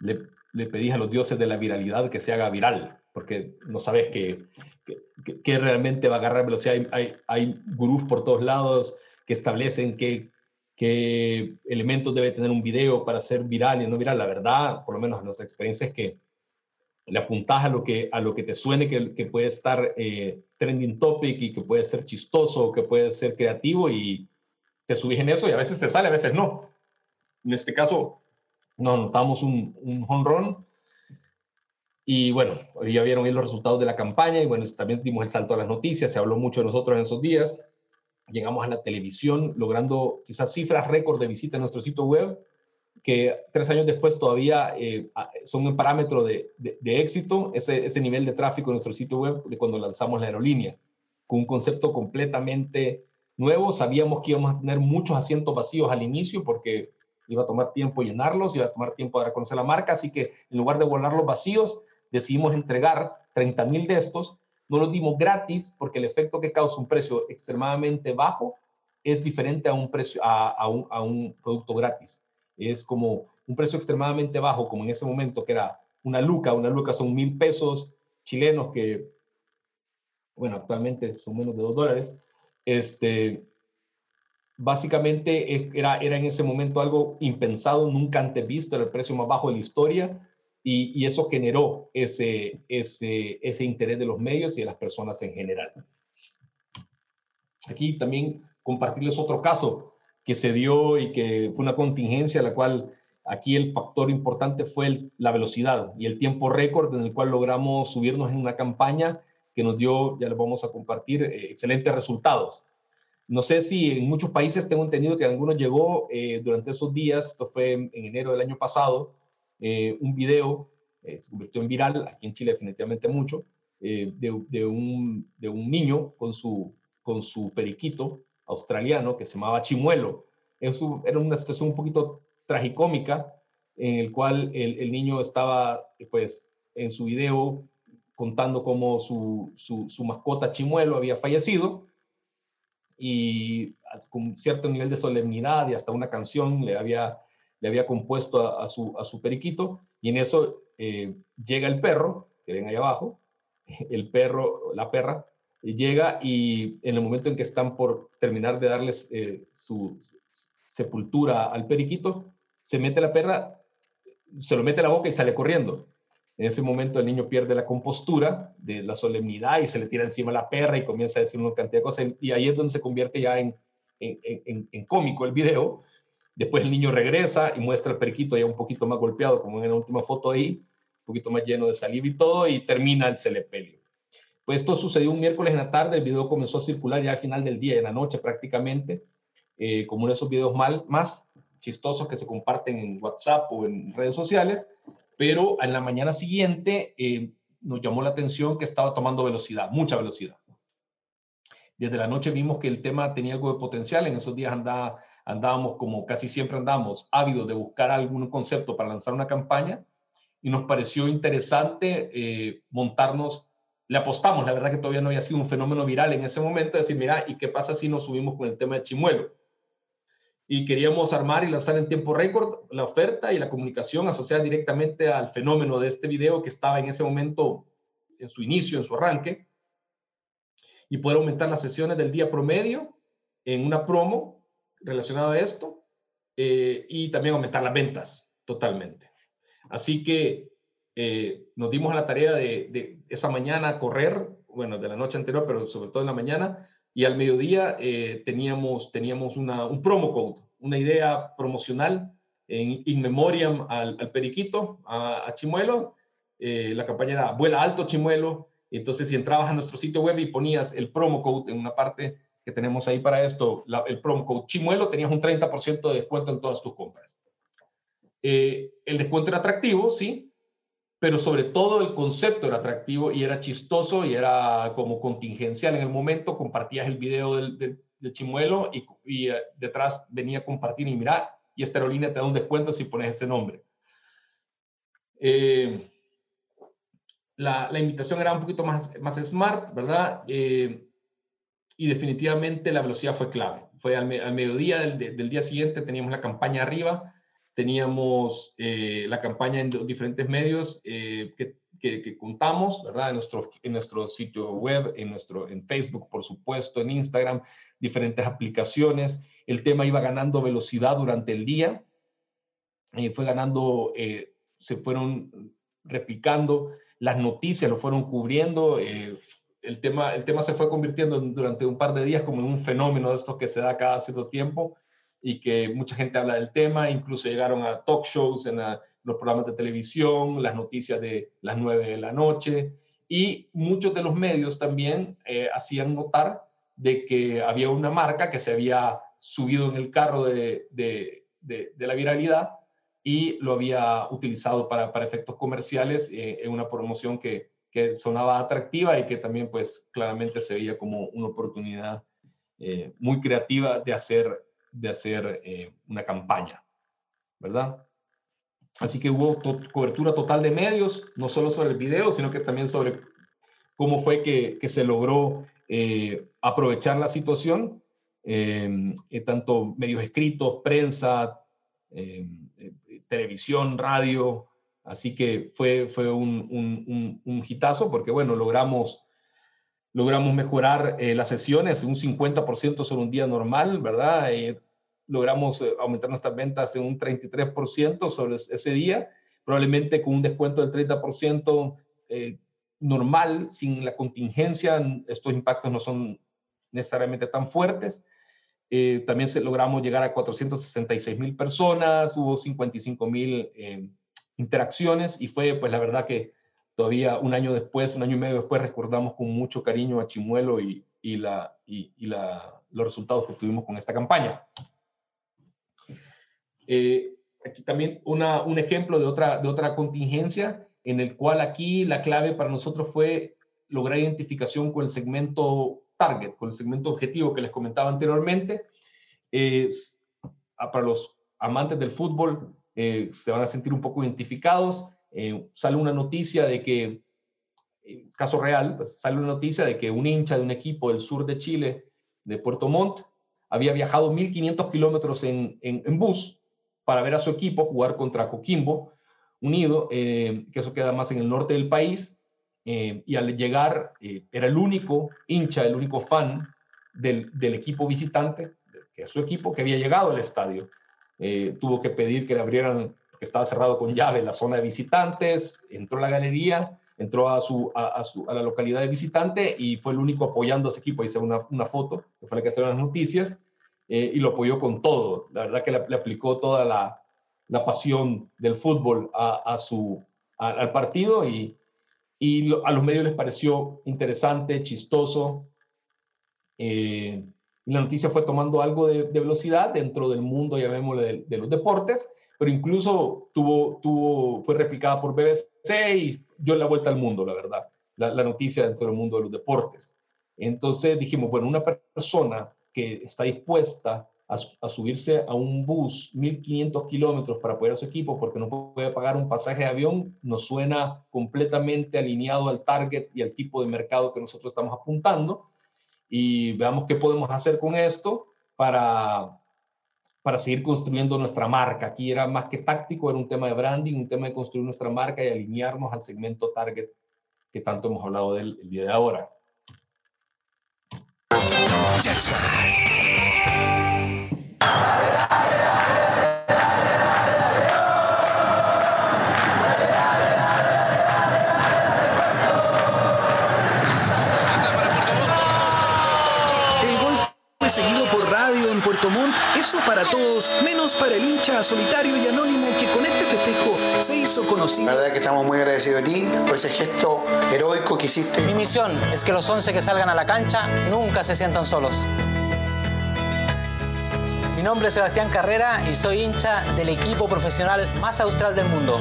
le, le pedís a los dioses de la viralidad que se haga viral, porque no sabes que, que, realmente va a agarrar velocidad. Hay, hay, hay gurús por todos lados que establecen que qué elementos debe tener un video para ser viral y no viral. La verdad, por lo menos nuestra experiencia es que le apuntas a lo que, a lo que te suene que, puede estar eh, trending topic y que puede ser chistoso, que puede ser creativo y te subís en eso y a veces te sale, a veces no. En este caso, nos notamos un, un. Y bueno, ya vieron ahí los resultados de la campaña y bueno, también dimos el salto a las noticias, se habló mucho de nosotros en esos días llegamos a la televisión logrando quizás cifras récord de visita en nuestro sitio web, que tres años después todavía eh, son un parámetro de, éxito, ese, ese, nivel de tráfico en nuestro sitio web de cuando lanzamos la aerolínea, con un concepto completamente nuevo. Sabíamos que íbamos a tener muchos asientos vacíos al inicio porque iba a tomar tiempo llenarlos, iba a tomar tiempo dar a conocer la marca, así que en lugar de volarlos vacíos, decidimos entregar 30 mil de estos no los dimos gratis porque el efecto que causa un precio extremadamente bajo es diferente a un, precio, a, un, producto gratis. Es como un precio extremadamente bajo, como en ese momento que era una luca, una luca son mil pesos chilenos que, bueno, actualmente son menos de dos dólares. Este, básicamente era, era en ese momento algo impensado, nunca antes visto, era el precio más bajo de la historia y, eso generó ese, ese, ese interés de los medios y de las personas en general. Aquí también compartirles otro caso que se dio y que fue una contingencia, la cual aquí el factor importante fue la velocidad y el tiempo récord en el cual logramos subirnos en una campaña que nos dio, ya les vamos a compartir, eh, excelentes resultados. No sé si en muchos países tengo entendido que algunos llegó eh, durante esos días, esto fue en enero del año pasado, eh, un video, eh, se convirtió en viral, aquí en Chile definitivamente mucho, eh, de, un, de, un, niño con su, con su periquito australiano que se llamaba Chimuelo. Eso era una situación un poquito tragicómica en el cual el, el niño estaba, pues, en su video contando cómo su, su, su, mascota Chimuelo había fallecido y con cierto nivel de solemnidad y hasta una canción le había le había compuesto a, su, periquito, y en eso eh, llega el perro, que ven ahí abajo, <laughs> el perro, la perra, llega y en el momento en que están por terminar de darles eh, su sepultura al periquito, se mete la perra, se lo mete a la boca y sale corriendo. En ese momento el niño pierde la compostura de la solemnidad y se le tira encima la perra y comienza a decir una cantidad de cosas. Y ahí es donde se convierte ya en, en, en cómico el video, Después el niño regresa y muestra el periquito ya un poquito más golpeado, como en la última foto ahí, un poquito más lleno de saliva y todo, y termina el celepelio. Pues esto sucedió un miércoles en la tarde, el video comenzó a circular ya al final del día, en la noche prácticamente, eh, como uno de esos videos mal, más chistosos que se comparten en WhatsApp o en redes sociales, pero en la mañana siguiente eh, nos llamó la atención que estaba tomando velocidad, mucha velocidad. Desde la noche vimos que el tema tenía algo de potencial, en esos días andaba andábamos como casi siempre andamos, ávidos de buscar algún concepto para lanzar una campaña y nos pareció interesante eh, montarnos, le apostamos, la verdad que todavía no había sido un fenómeno viral en ese momento, decir, mira, ¿y qué pasa si nos subimos con el tema de Chimuelo? Y queríamos armar y lanzar en tiempo récord la oferta y la comunicación asociada directamente al fenómeno de este video que estaba en ese momento en su inicio, en su arranque, y poder aumentar las sesiones del día promedio en una promo relacionado a esto eh, y también aumentar las ventas totalmente. Así que eh, nos dimos a la tarea de, esa mañana correr, bueno, de la noche anterior, pero sobre todo en la mañana, y al mediodía eh, teníamos, teníamos una, un promo code, una idea promocional en in memoriam al, Periquito, a, Chimuelo. Eh, la campaña era Vuela Alto Chimuelo. Entonces, si entrabas a nuestro sitio web y ponías el promo code en una parte que tenemos ahí para esto, el promo code Chimuelo, tenías un 30% de descuento en todas tus compras. Eh, el descuento era atractivo, sí, pero sobre todo el concepto era atractivo y era chistoso y era como contingencial en el momento. Compartías el video del, chimuelo y, eh, detrás venía a compartir y mirar, y esta aerolínea te da un descuento si pones ese nombre. Eh, la, invitación era un poquito más, más smart, ¿verdad? Eh, y definitivamente la velocidad fue clave. Fue al, mediodía del, día siguiente, teníamos la campaña arriba, teníamos eh, la campaña en diferentes medios que, que, contamos, ¿verdad? En nuestro, en nuestro sitio web, en, nuestro, en Facebook, por supuesto, en Instagram, diferentes aplicaciones. El tema iba ganando velocidad durante el día, eh, fue ganando, eh, se fueron replicando, las noticias lo fueron cubriendo, eh, el, tema, el tema se fue convirtiendo durante un par de días como en un fenómeno de estos que se da cada cierto tiempo y que mucha gente habla del tema, incluso llegaron a talk shows en los programas de televisión, las noticias de las 9 de la noche. Y muchos de los medios también hacían notar de que había una marca que se había subido en el carro de, de, de, la viralidad y lo había utilizado para, para efectos comerciales eh, en una promoción que, que, sonaba atractiva y que también pues claramente se veía como una oportunidad eh, muy creativa de hacer, de hacer eh, una campaña, ¿verdad? Así que hubo cobertura total de medios, no solo sobre el video, sino que también sobre cómo fue que, que se logró aprovechar la situación Em, eh, tanto medios escritos, prensa, em, eh, televisión, radio. Así que fue, fue un, un, un, hitazo porque, bueno, logramos, logramos mejorar eh, las sesiones un 50% sobre un día normal, ¿verdad? logramos aumentar nuestras ventas en un 33% sobre ese día, probablemente con un descuento del 30% normal, sin la contingencia, estos impactos no son necesariamente tan fuertes. Eh, también se, logramos llegar a 466 mil personas, hubo 55 mil eh, interacciones y fue, pues la verdad que todavía un año después, un año y medio después, recordamos con mucho cariño a Chimuelo y, y, la, y, la, los resultados que tuvimos con esta campaña. Eh, aquí también una, un ejemplo de otra, de otra contingencia en el cual aquí la clave para nosotros fue lograr identificación con el segmento target, con el segmento objetivo que les comentaba anteriormente. Es, para los amantes del fútbol, eh, se van a sentir un poco identificados. Eh, sale una noticia de que, caso real, pues, sale una noticia de que un hincha de un equipo del sur de Chile, de Puerto Montt, había viajado 1.500 kilómetros en, en, bus para ver a su equipo jugar contra Coquimbo Unido, eh, que eso queda más en el norte del país, eh, y al llegar eh, era el único hincha, el único fan del, del, equipo visitante, que es su equipo, que había llegado al estadio. Eh, tuvo que pedir que le abrieran, porque estaba cerrado con llave, la zona de visitantes, entró a la galería, entró a, su, a, su, a la localidad de visitante y fue el único apoyando a ese equipo. Hice una, una foto, que fue la que hicieron las noticias, y lo apoyó con todo. La verdad que le, aplicó toda la, la, pasión del fútbol a, a su, al partido y, y a los medios les pareció interesante, chistoso. Eh, la noticia fue tomando algo de, velocidad dentro del mundo, llamémoslo, de, de, los deportes, pero incluso tuvo, tuvo, fue replicada por BBC y dio la vuelta al mundo, la verdad, la, la noticia dentro del mundo de los deportes. Entonces dijimos, bueno, una persona que está dispuesta a, subirse a un bus 1500 kilómetros para apoyar a su equipo porque no puede pagar un pasaje de avión, nos suena completamente alineado al target y al tipo de mercado que nosotros estamos apuntando. Y veamos qué podemos hacer con esto para, para seguir construyendo nuestra marca. Aquí era más que táctico, era un tema de branding, un tema de construir nuestra marca y alinearnos al segmento target que tanto hemos hablado del el día de ahora. Puerto Montt, eso para todos, menos para el hincha solitario y anónimo que con este festejo se hizo conocido. La verdad que estamos muy agradecidos a ti por ese gesto heroico que hiciste. Mi misión es que los 11 que salgan a la cancha nunca se sientan solos. Mi nombre es Sebastián Carrera y soy hincha del equipo profesional más austral del mundo.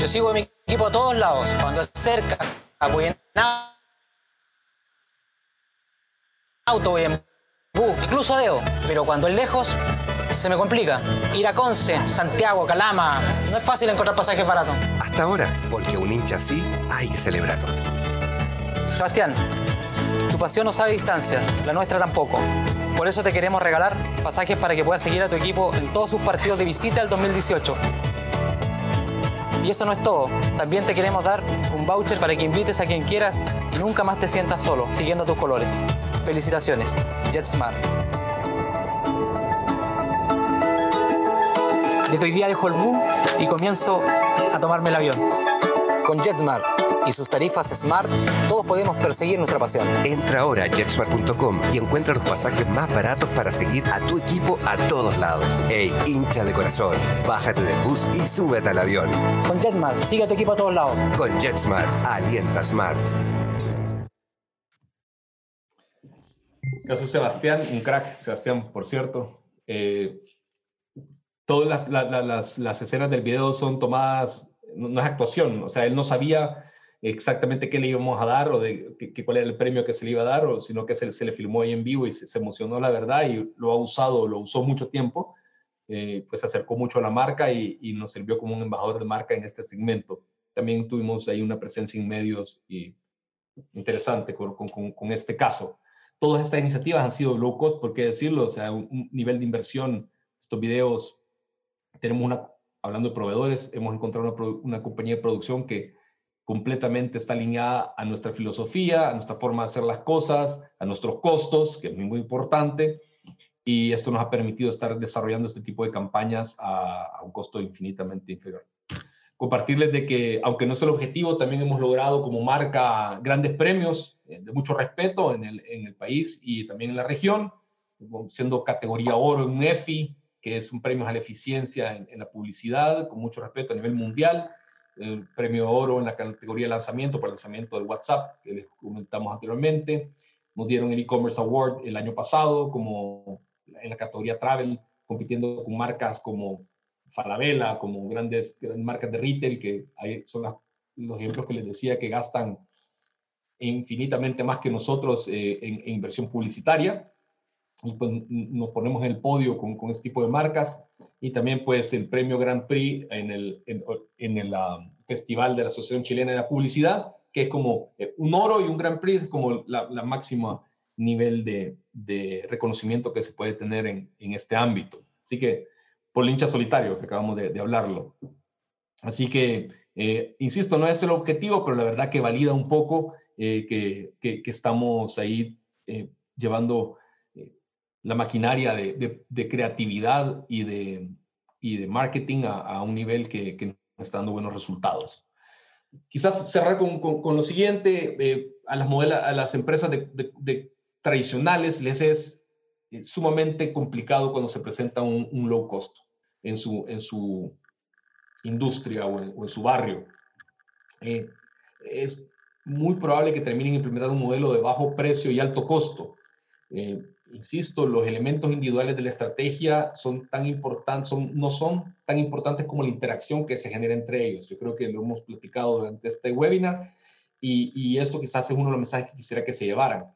Yo sigo a mi equipo a todos lados, cuando es cerca, voy en auto, voy en bus, incluso a Deo. Pero cuando es lejos, se me complica. Ir a Conce, Santiago, Calama, no es fácil encontrar pasajes baratos. Hasta ahora, porque un hincha así hay que celebrarlo. Sebastián, tu pasión no sabe distancias, la nuestra tampoco. Por eso te queremos regalar pasajes para que puedas seguir a tu equipo en todos sus partidos de visita del 2018. Y eso no es todo. También te queremos dar un voucher para que invites a quien quieras y nunca más te sientas solo, siguiendo tus colores. Felicitaciones, JetSmart. Desde hoy día dejo el boom y comienzo a tomarme el avión. Con JetSmart y sus tarifas Smart, todos podemos perseguir nuestra pasión. Entra ahora a jetsmart.com y encuentra los pasajes más baratos para seguir a tu equipo a todos lados. Ey, hincha de corazón, bájate del bus y súbete al avión. Con JetSmart, sigue a tu equipo a todos lados. Con JetSmart, alienta Smart. Caso Sebastián, un crack, Sebastián, por cierto. Eh, todas las, la, la, las, las, escenas del video son tomadas, no, no, es actuación, o sea, él no sabía exactamente qué le íbamos a dar o de que, cuál era el premio que se le iba a dar, o, sino que se, le filmó ahí en vivo y se, emocionó la verdad y lo ha usado, lo usó mucho tiempo, eh, pues se acercó mucho a la marca y, y, nos sirvió como un embajador de marca en este segmento. También tuvimos ahí una presencia en medios y interesante con, con, con este caso. Todas estas iniciativas han sido low cost, ¿por qué decirlo? O sea, un, nivel de inversión, estos videos, tenemos una, hablando de proveedores, hemos encontrado una, compañía de producción que completamente está alineada a nuestra filosofía, a nuestra forma de hacer las cosas, a nuestros costos, que es muy, importante, y esto nos ha permitido estar desarrollando este tipo de campañas a, a, un costo infinitamente inferior. Compartirles de que, aunque no es el objetivo, también hemos logrado como marca grandes premios de mucho respeto en el, en el país y también en la región, siendo categoría oro en un EFI, que es un premio a la eficiencia en, en la publicidad, con mucho respeto a nivel mundial, el premio oro en la categoría de lanzamiento por el lanzamiento del WhatsApp, que les comentamos anteriormente. Nos dieron el e-commerce award el año pasado, como en la categoría travel, compitiendo con marcas como Falabella, como grandes, grandes marcas de retail, que hay, son las, los ejemplos que les decía que gastan infinitamente más que nosotros eh, en, en, inversión publicitaria. Y pues nos ponemos en el podio con, con este tipo de marcas y también pues el premio Grand Prix en el, en, en el uh, Festival de la Asociación Chilena de la Publicidad, que es como eh, un oro y un Grand Prix, es como la, la máxima nivel de, de, reconocimiento que se puede tener en, en, este ámbito. Así que por hincha solitario, que acabamos de, de hablarlo. Así que, eh, insisto, no es el objetivo, pero la verdad que valida un poco eh, que, que, que, estamos ahí eh, llevando la maquinaria de, de, de creatividad y de, y de marketing a, a un nivel que, que, está dando buenos resultados. Quizás cerrar con, con, con lo siguiente, eh, a, las a las empresas de, tradicionales les es eh, sumamente complicado cuando se presenta un, un, low cost en su, en su industria o en, o en su barrio. Eh, es muy probable que terminen implementando un modelo de bajo precio y alto costo. Eh, insisto, los elementos individuales de la estrategia son tan importantes, no son tan importantes como la interacción que se genera entre ellos. Yo creo que lo hemos platicado durante este webinar y, y esto quizás es uno de los mensajes que quisiera que se llevaran.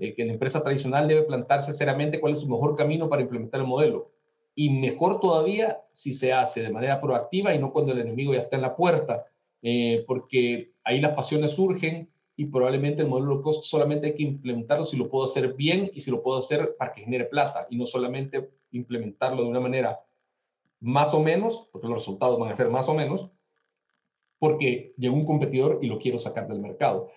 Eh, que la empresa tradicional debe plantarse seriamente cuál es su mejor camino para implementar el modelo. Y mejor todavía si se hace de manera proactiva y no cuando el enemigo ya está en la puerta, eh, porque ahí las pasiones surgen y probablemente el modelo low cost solamente hay que implementarlo si lo puedo hacer bien y si lo puedo hacer para que genere plata y no solamente implementarlo de una manera más o menos, porque los resultados van a ser más o menos, porque llegó un competidor y lo quiero sacar del mercado.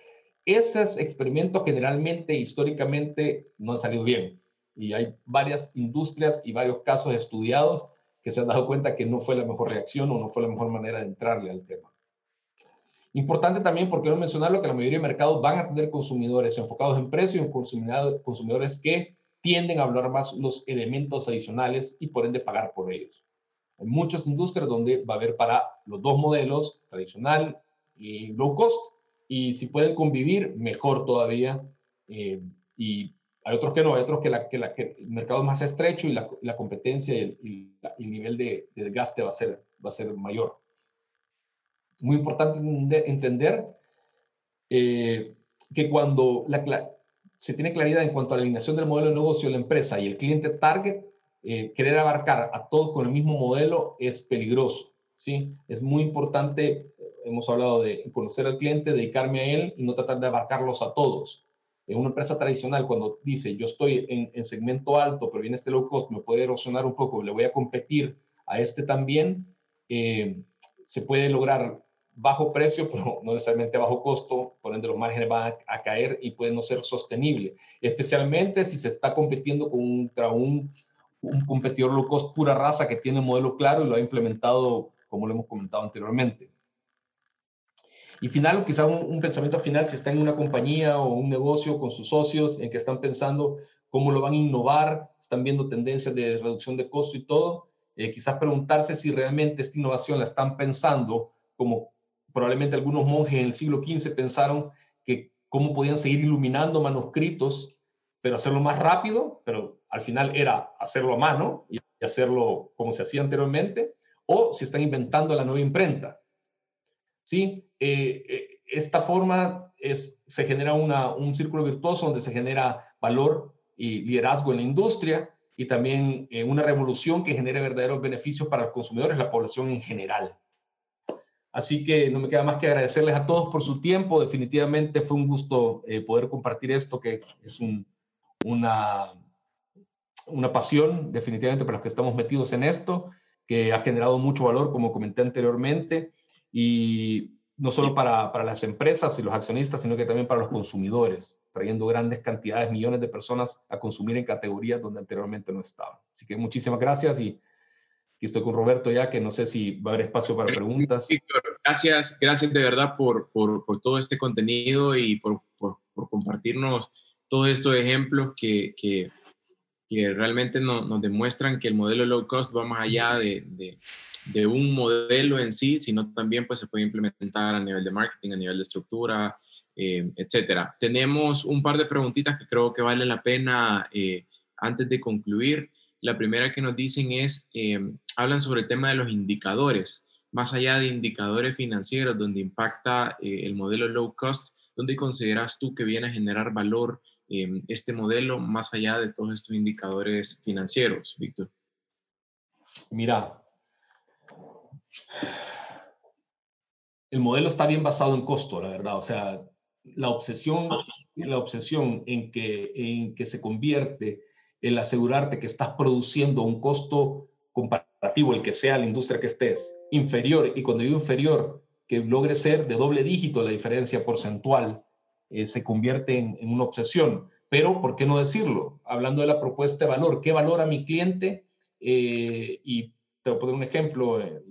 Esos experimentos generalmente, históricamente, no han salido bien. Y hay varias industrias y varios casos estudiados que se han dado cuenta que no fue la mejor reacción o no fue la mejor manera de entrarle al tema. Importante también, porque no mencionarlo, que la mayoría de mercados van a tener consumidores enfocados en precio y consumidores que tienden a valorar más los elementos adicionales y por ende pagar por ellos. Hay muchas industrias donde va a haber para los dos modelos, tradicional y low cost, y si pueden convivir, mejor todavía. Eh, y hay otros que no, hay otros que, la, que, la, que el mercado es más estrecho y la, la competencia y el, el nivel de, de, desgaste va a, ser, va a ser mayor. Muy importante entender eh, que cuando la, se tiene claridad en cuanto a la alineación del modelo de negocio de la empresa y el cliente target, eh, querer abarcar a todos con el mismo modelo es peligroso. ¿sí? Es muy importante, hemos hablado de conocer al cliente, dedicarme a él y no tratar de abarcarlos a todos. En una empresa tradicional, cuando dice yo estoy en, segmento alto, pero viene este low cost, me puede erosionar un poco, le voy a competir a este también, eh, se puede lograr bajo precio, <laughs> pero no necesariamente bajo costo, por ende los márgenes van a, caer y puede no ser sostenible, especialmente si se está compitiendo contra un, un competidor low cost pura raza que tiene un modelo claro y lo ha implementado como lo hemos comentado anteriormente. Y final, quizá un, pensamiento final, si está en una compañía o un negocio con sus socios en que están pensando cómo lo van a innovar, están viendo tendencias de reducción de costo y todo, eh, quizás preguntarse si realmente esta innovación la están pensando como probablemente algunos monjes en el siglo XV pensaron que cómo podían seguir iluminando manuscritos, pero hacerlo más rápido, pero al final era hacerlo a mano y hacerlo como se hacía anteriormente, o si están inventando la nueva imprenta. ¿Sí? Eh, eh, esta forma se genera un círculo virtuoso donde se genera valor y liderazgo en la industria y también eh, una revolución que genere verdaderos beneficios para los consumidores, la población en general. Así que no me queda más que agradecerles a todos por su tiempo. Definitivamente fue un gusto eh, poder compartir esto, que es una, una pasión definitivamente para los que estamos metidos en esto, que ha generado mucho valor, como comenté anteriormente, y no solo para, para las empresas y los accionistas, sino que también para los consumidores, trayendo grandes cantidades, millones de personas a consumir en categorías donde anteriormente no estaban. Así que muchísimas gracias y estoy con Roberto ya, que no sé si va a haber espacio para preguntas. gracias, gracias de verdad por, por, por todo este contenido y por, por, compartirnos todos estos ejemplos que, que, que realmente nos demuestran que el modelo low cost va más allá de, de, de, un modelo en sí, sino también pues, se puede implementar a nivel de marketing, a nivel de estructura, eh, etcétera. Tenemos un par de preguntitas que creo que vale la pena eh, antes de concluir. La primera que nos dicen es, eh, hablan sobre el tema de los indicadores, más allá de indicadores financieros donde impacta eh, el modelo low cost, ¿dónde consideras tú que viene a generar valor este modelo más allá de todos estos indicadores financieros, Víctor? Mira, el modelo está bien basado en costo, la verdad. O sea, la obsesión, la obsesión en que, en que se convierte el asegurarte que estás produciendo un costo comparativo, el que sea la industria que estés, inferior, y cuando digo inferior, que logre ser de doble dígito la diferencia porcentual, eh, se convierte en, una obsesión. Pero, ¿por qué no decirlo? Hablando de la propuesta de valor, ¿qué valora mi cliente? Eh, y te voy a poner un ejemplo eh,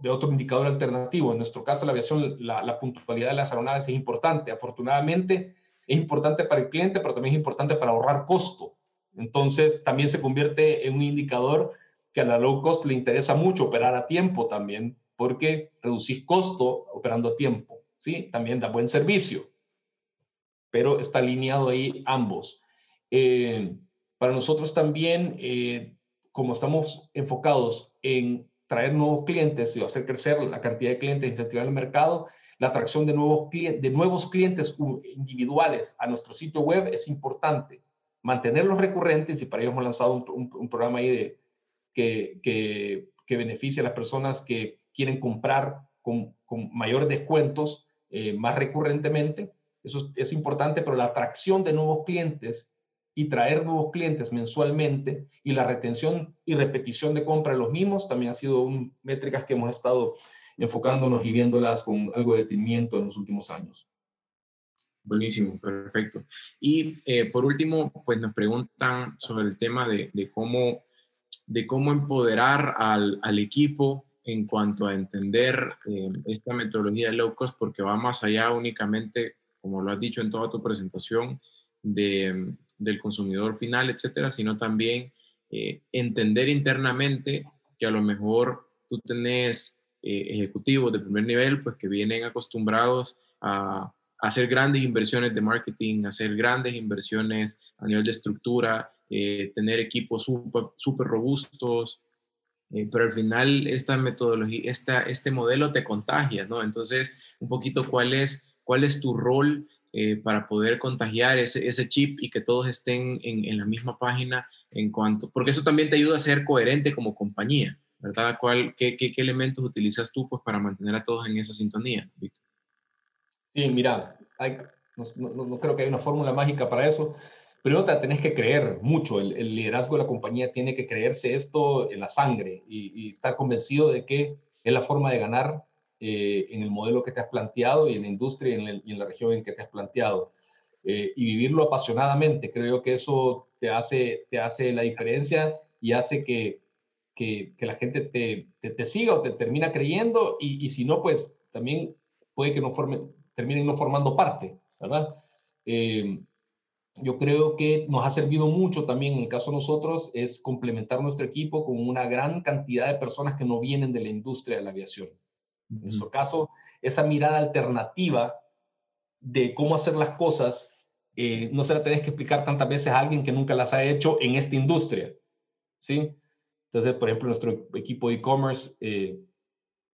de otro indicador alternativo. En nuestro caso, la aviación, la, la puntualidad de las aeronaves es importante. Afortunadamente, es importante para el cliente, pero también es importante para ahorrar costo. Entonces, también se convierte en un indicador que a la low cost le interesa mucho operar a tiempo también, porque reducís costo operando a tiempo, ¿sí? También da buen servicio, pero está alineado ahí ambos. Eh, para nosotros también, eh, como estamos enfocados en traer nuevos clientes y hacer crecer la cantidad de clientes, incentivar el mercado, la atracción de nuevos, de nuevos clientes individuales a nuestro sitio web es importante mantenerlos recurrentes y para ello hemos lanzado un, programa ahí que, que, que, beneficia a las personas que quieren comprar con, con mayores descuentos eh, más recurrentemente. Eso es, importante, pero la atracción de nuevos clientes y traer nuevos clientes mensualmente y la retención y repetición de compra de los mismos también ha sido un, métricas que hemos estado enfocándonos y viéndolas con algo de detenimiento en los últimos años. Buenísimo, perfecto. Y eh, por último, pues nos preguntan sobre el tema de, cómo, de cómo empoderar al, al equipo en cuanto a entender eh, esta metodología de low cost porque va más allá únicamente, como lo has dicho en toda tu presentación, de, del consumidor final, etcétera, sino también eh, entender internamente que a lo mejor tú tenés eh, ejecutivos de primer nivel, pues que vienen acostumbrados a, hacer grandes inversiones de marketing, hacer grandes inversiones a nivel de estructura, tener equipos súper robustos, eh, pero al final esta metodología, esta, este modelo te contagia, ¿no? Entonces, un poquito cuál es, cuál es tu rol eh, para poder contagiar ese, ese, chip y que todos estén en, en, la misma página en cuanto, porque eso también te ayuda a ser coherente como compañía, ¿verdad? ¿Cuál, qué, qué, qué elementos utilizas tú pues, para mantener a todos en esa sintonía, Víctor? Sí, mira, hay, no, no, no creo que haya una fórmula mágica para eso Primero te tenés que creer mucho, el, liderazgo de la compañía tiene que creerse esto en la sangre y, estar convencido de que es la forma de ganar eh, en el modelo que te has planteado y en la industria y en, la región en que te has planteado. Eh, y vivirlo apasionadamente, creo que eso te hace, te hace la diferencia y hace que, que, la gente te, te, siga o te termina creyendo y, y, si no, pues también puede que no forme, terminen no formando parte, ¿verdad? Eh, yo creo que nos ha servido mucho también en el caso de nosotros es complementar nuestro equipo con una gran cantidad de personas que no vienen de la industria de la aviación. En nuestro caso, esa mirada alternativa de cómo hacer las cosas, eh, no se la tenés que explicar tantas veces a alguien que nunca las ha hecho en esta industria. ¿sí? Entonces, por ejemplo, nuestro equipo de e-commerce, eh,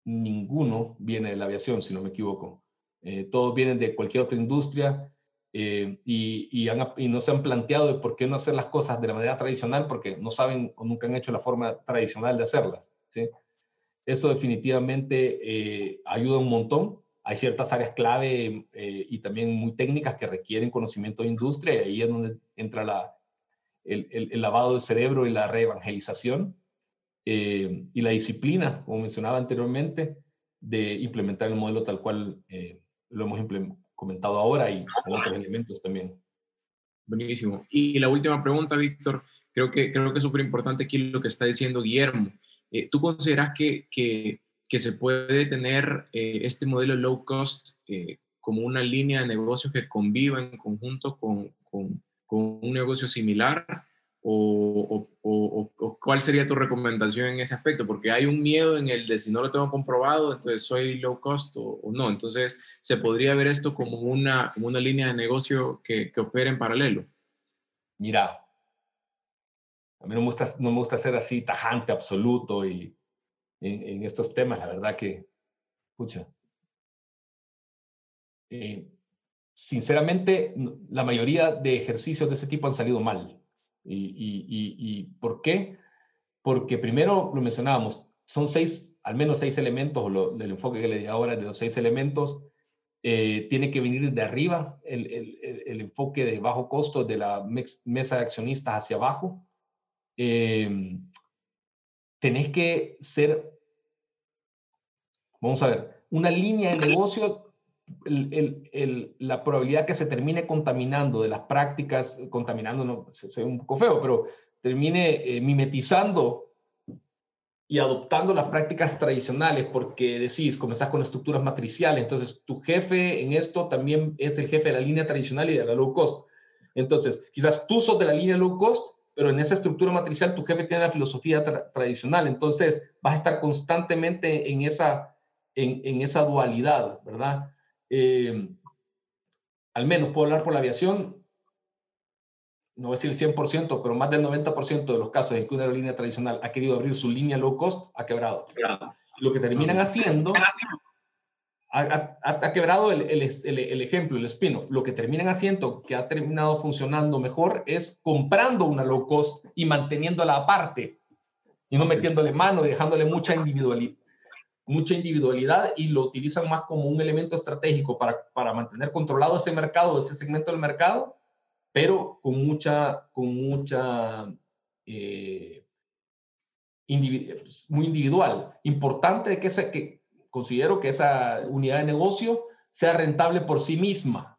ninguno viene de la aviación, si no me equivoco. Eh, todos vienen de cualquier otra industria eh, y, y, no se han planteado de por qué no hacer las cosas de la manera tradicional porque no saben o nunca han hecho la forma tradicional de hacerlas. ¿sí? Eso definitivamente eh, ayuda un montón. Hay ciertas áreas clave eh, y también muy técnicas que requieren conocimiento de industria y ahí es donde entra la, el, el, lavado del cerebro y la reevangelización y la disciplina, como mencionaba anteriormente, de implementar el modelo tal cual lo hemos comentado ahora y otros elementos también. Buenísimo. Y la última pregunta, Víctor, creo que, creo que es súper importante aquí lo que está diciendo Guillermo. Eh, ¿Tú consideras que, que, que, se puede tener eh, este modelo low cost eh, como una línea de negocios que conviva en conjunto con, con, un negocio similar? O, o, cuál sería tu recomendación en ese aspecto? Porque hay un miedo en el de si no lo tengo comprobado, entonces soy low cost o, no. Entonces, ¿se podría ver esto como una, como una línea de negocio que, que en paralelo? Mira, a mí no me gusta, no me gusta ser así tajante, absoluto y en, estos temas, la verdad que, escucha, eh, sinceramente, la mayoría de ejercicios de ese tipo han salido mal ¿Y, por qué? Porque primero lo mencionábamos, son seis, al menos seis elementos, lo, del enfoque que le di ahora de los seis elementos, eh, tiene que venir de arriba el, el, enfoque de bajo costo de la mesa de accionistas hacia abajo. Eh, tenés que ser, vamos a ver, una línea de negocio el, la probabilidad que se termine contaminando de las prácticas, contaminando, no, soy un poco feo, pero termine eh, mimetizando y adoptando las prácticas tradicionales, porque decís, comenzás con estructuras matriciales, entonces tu jefe en esto también es el jefe de la línea tradicional y de la low cost. Entonces, quizás tú sos de la línea low cost, pero en esa estructura matricial tu jefe tiene la filosofía tradicional, entonces vas a estar constantemente en esa, en, en esa dualidad, ¿verdad? Eh, al menos puedo hablar por la aviación, no voy a decir el 100%, pero más del 90% de los casos en que una aerolínea tradicional ha querido abrir su línea low cost, ha quebrado. Lo que terminan haciendo, ha, quebrado el, el, el, ejemplo, el spin-off. Lo que terminan haciendo, que ha terminado funcionando mejor, es comprando una low cost y manteniéndola aparte y no metiéndole mano, dejándole mucha individualidad, mucha individualidad y lo utilizan más como un elemento estratégico para, para mantener controlado ese mercado, ese segmento del mercado, pero con mucha, con mucha, eh, muy individual. Importante que, ese, que considero que esa unidad de negocio sea rentable por sí misma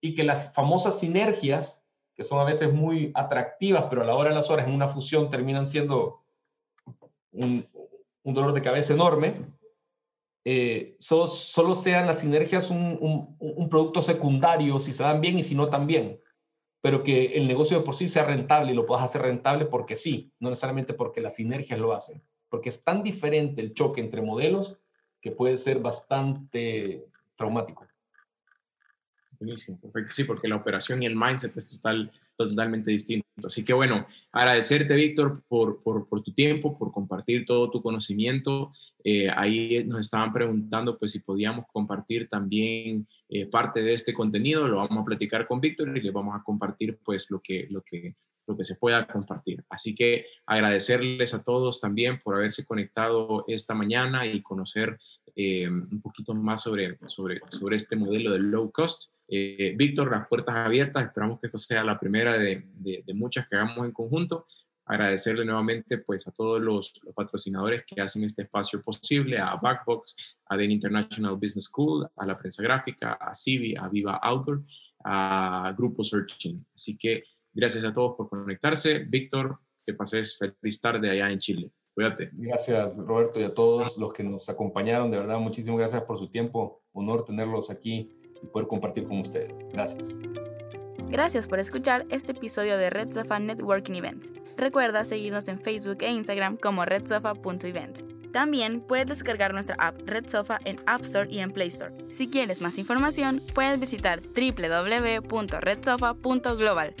y que las famosas sinergias, que son a veces muy atractivas, pero a la hora de las horas en una fusión terminan siendo un, un dolor de cabeza enorme, eh, solo, sean las sinergias un, un, producto secundario si se dan bien y si no también, pero que el negocio de por sí sea rentable y lo puedas hacer rentable porque sí, no necesariamente porque las sinergias lo hacen, porque es tan diferente el choque entre modelos que puede ser bastante traumático. Buenísimo, perfecto. Sí, porque la operación y el mindset es total, totalmente distinto. Así que bueno, agradecerte, Víctor, por, por, por, tu tiempo, por compartir todo tu conocimiento. Eh, ahí nos estaban preguntando pues si podíamos compartir también eh, parte de este contenido. Lo vamos a platicar con Víctor y le vamos a compartir pues lo que, lo que, lo que se pueda compartir. Así que agradecerles a todos también por haberse conectado esta mañana y conocer eh, un poquito más sobre, sobre, sobre este modelo de low cost. Eh, Víctor, las puertas abiertas, esperamos que esta sea la primera de, de, muchas que hagamos en conjunto. Agradecerle nuevamente pues, a todos los, patrocinadores que hacen este espacio posible, a Backbox, a The International Business School, a la prensa gráfica, a Civi, a Viva Outdoor, a Grupo Searching. Así que gracias a todos por conectarse. Víctor, que pases feliz tarde allá en Chile. Cuídate. Gracias, Roberto, y a todos los que nos acompañaron. De verdad, muchísimas gracias por su tiempo. Honor tenerlos aquí y poder compartir con ustedes. Gracias. Gracias por escuchar este episodio de Red Sofa Networking Events. Recuerda seguirnos en Facebook e Instagram como redsofa.events. También puedes descargar nuestra app Red Sofa en App Store y en Play Store. Si quieres más información, puedes visitar www.redsofa.global.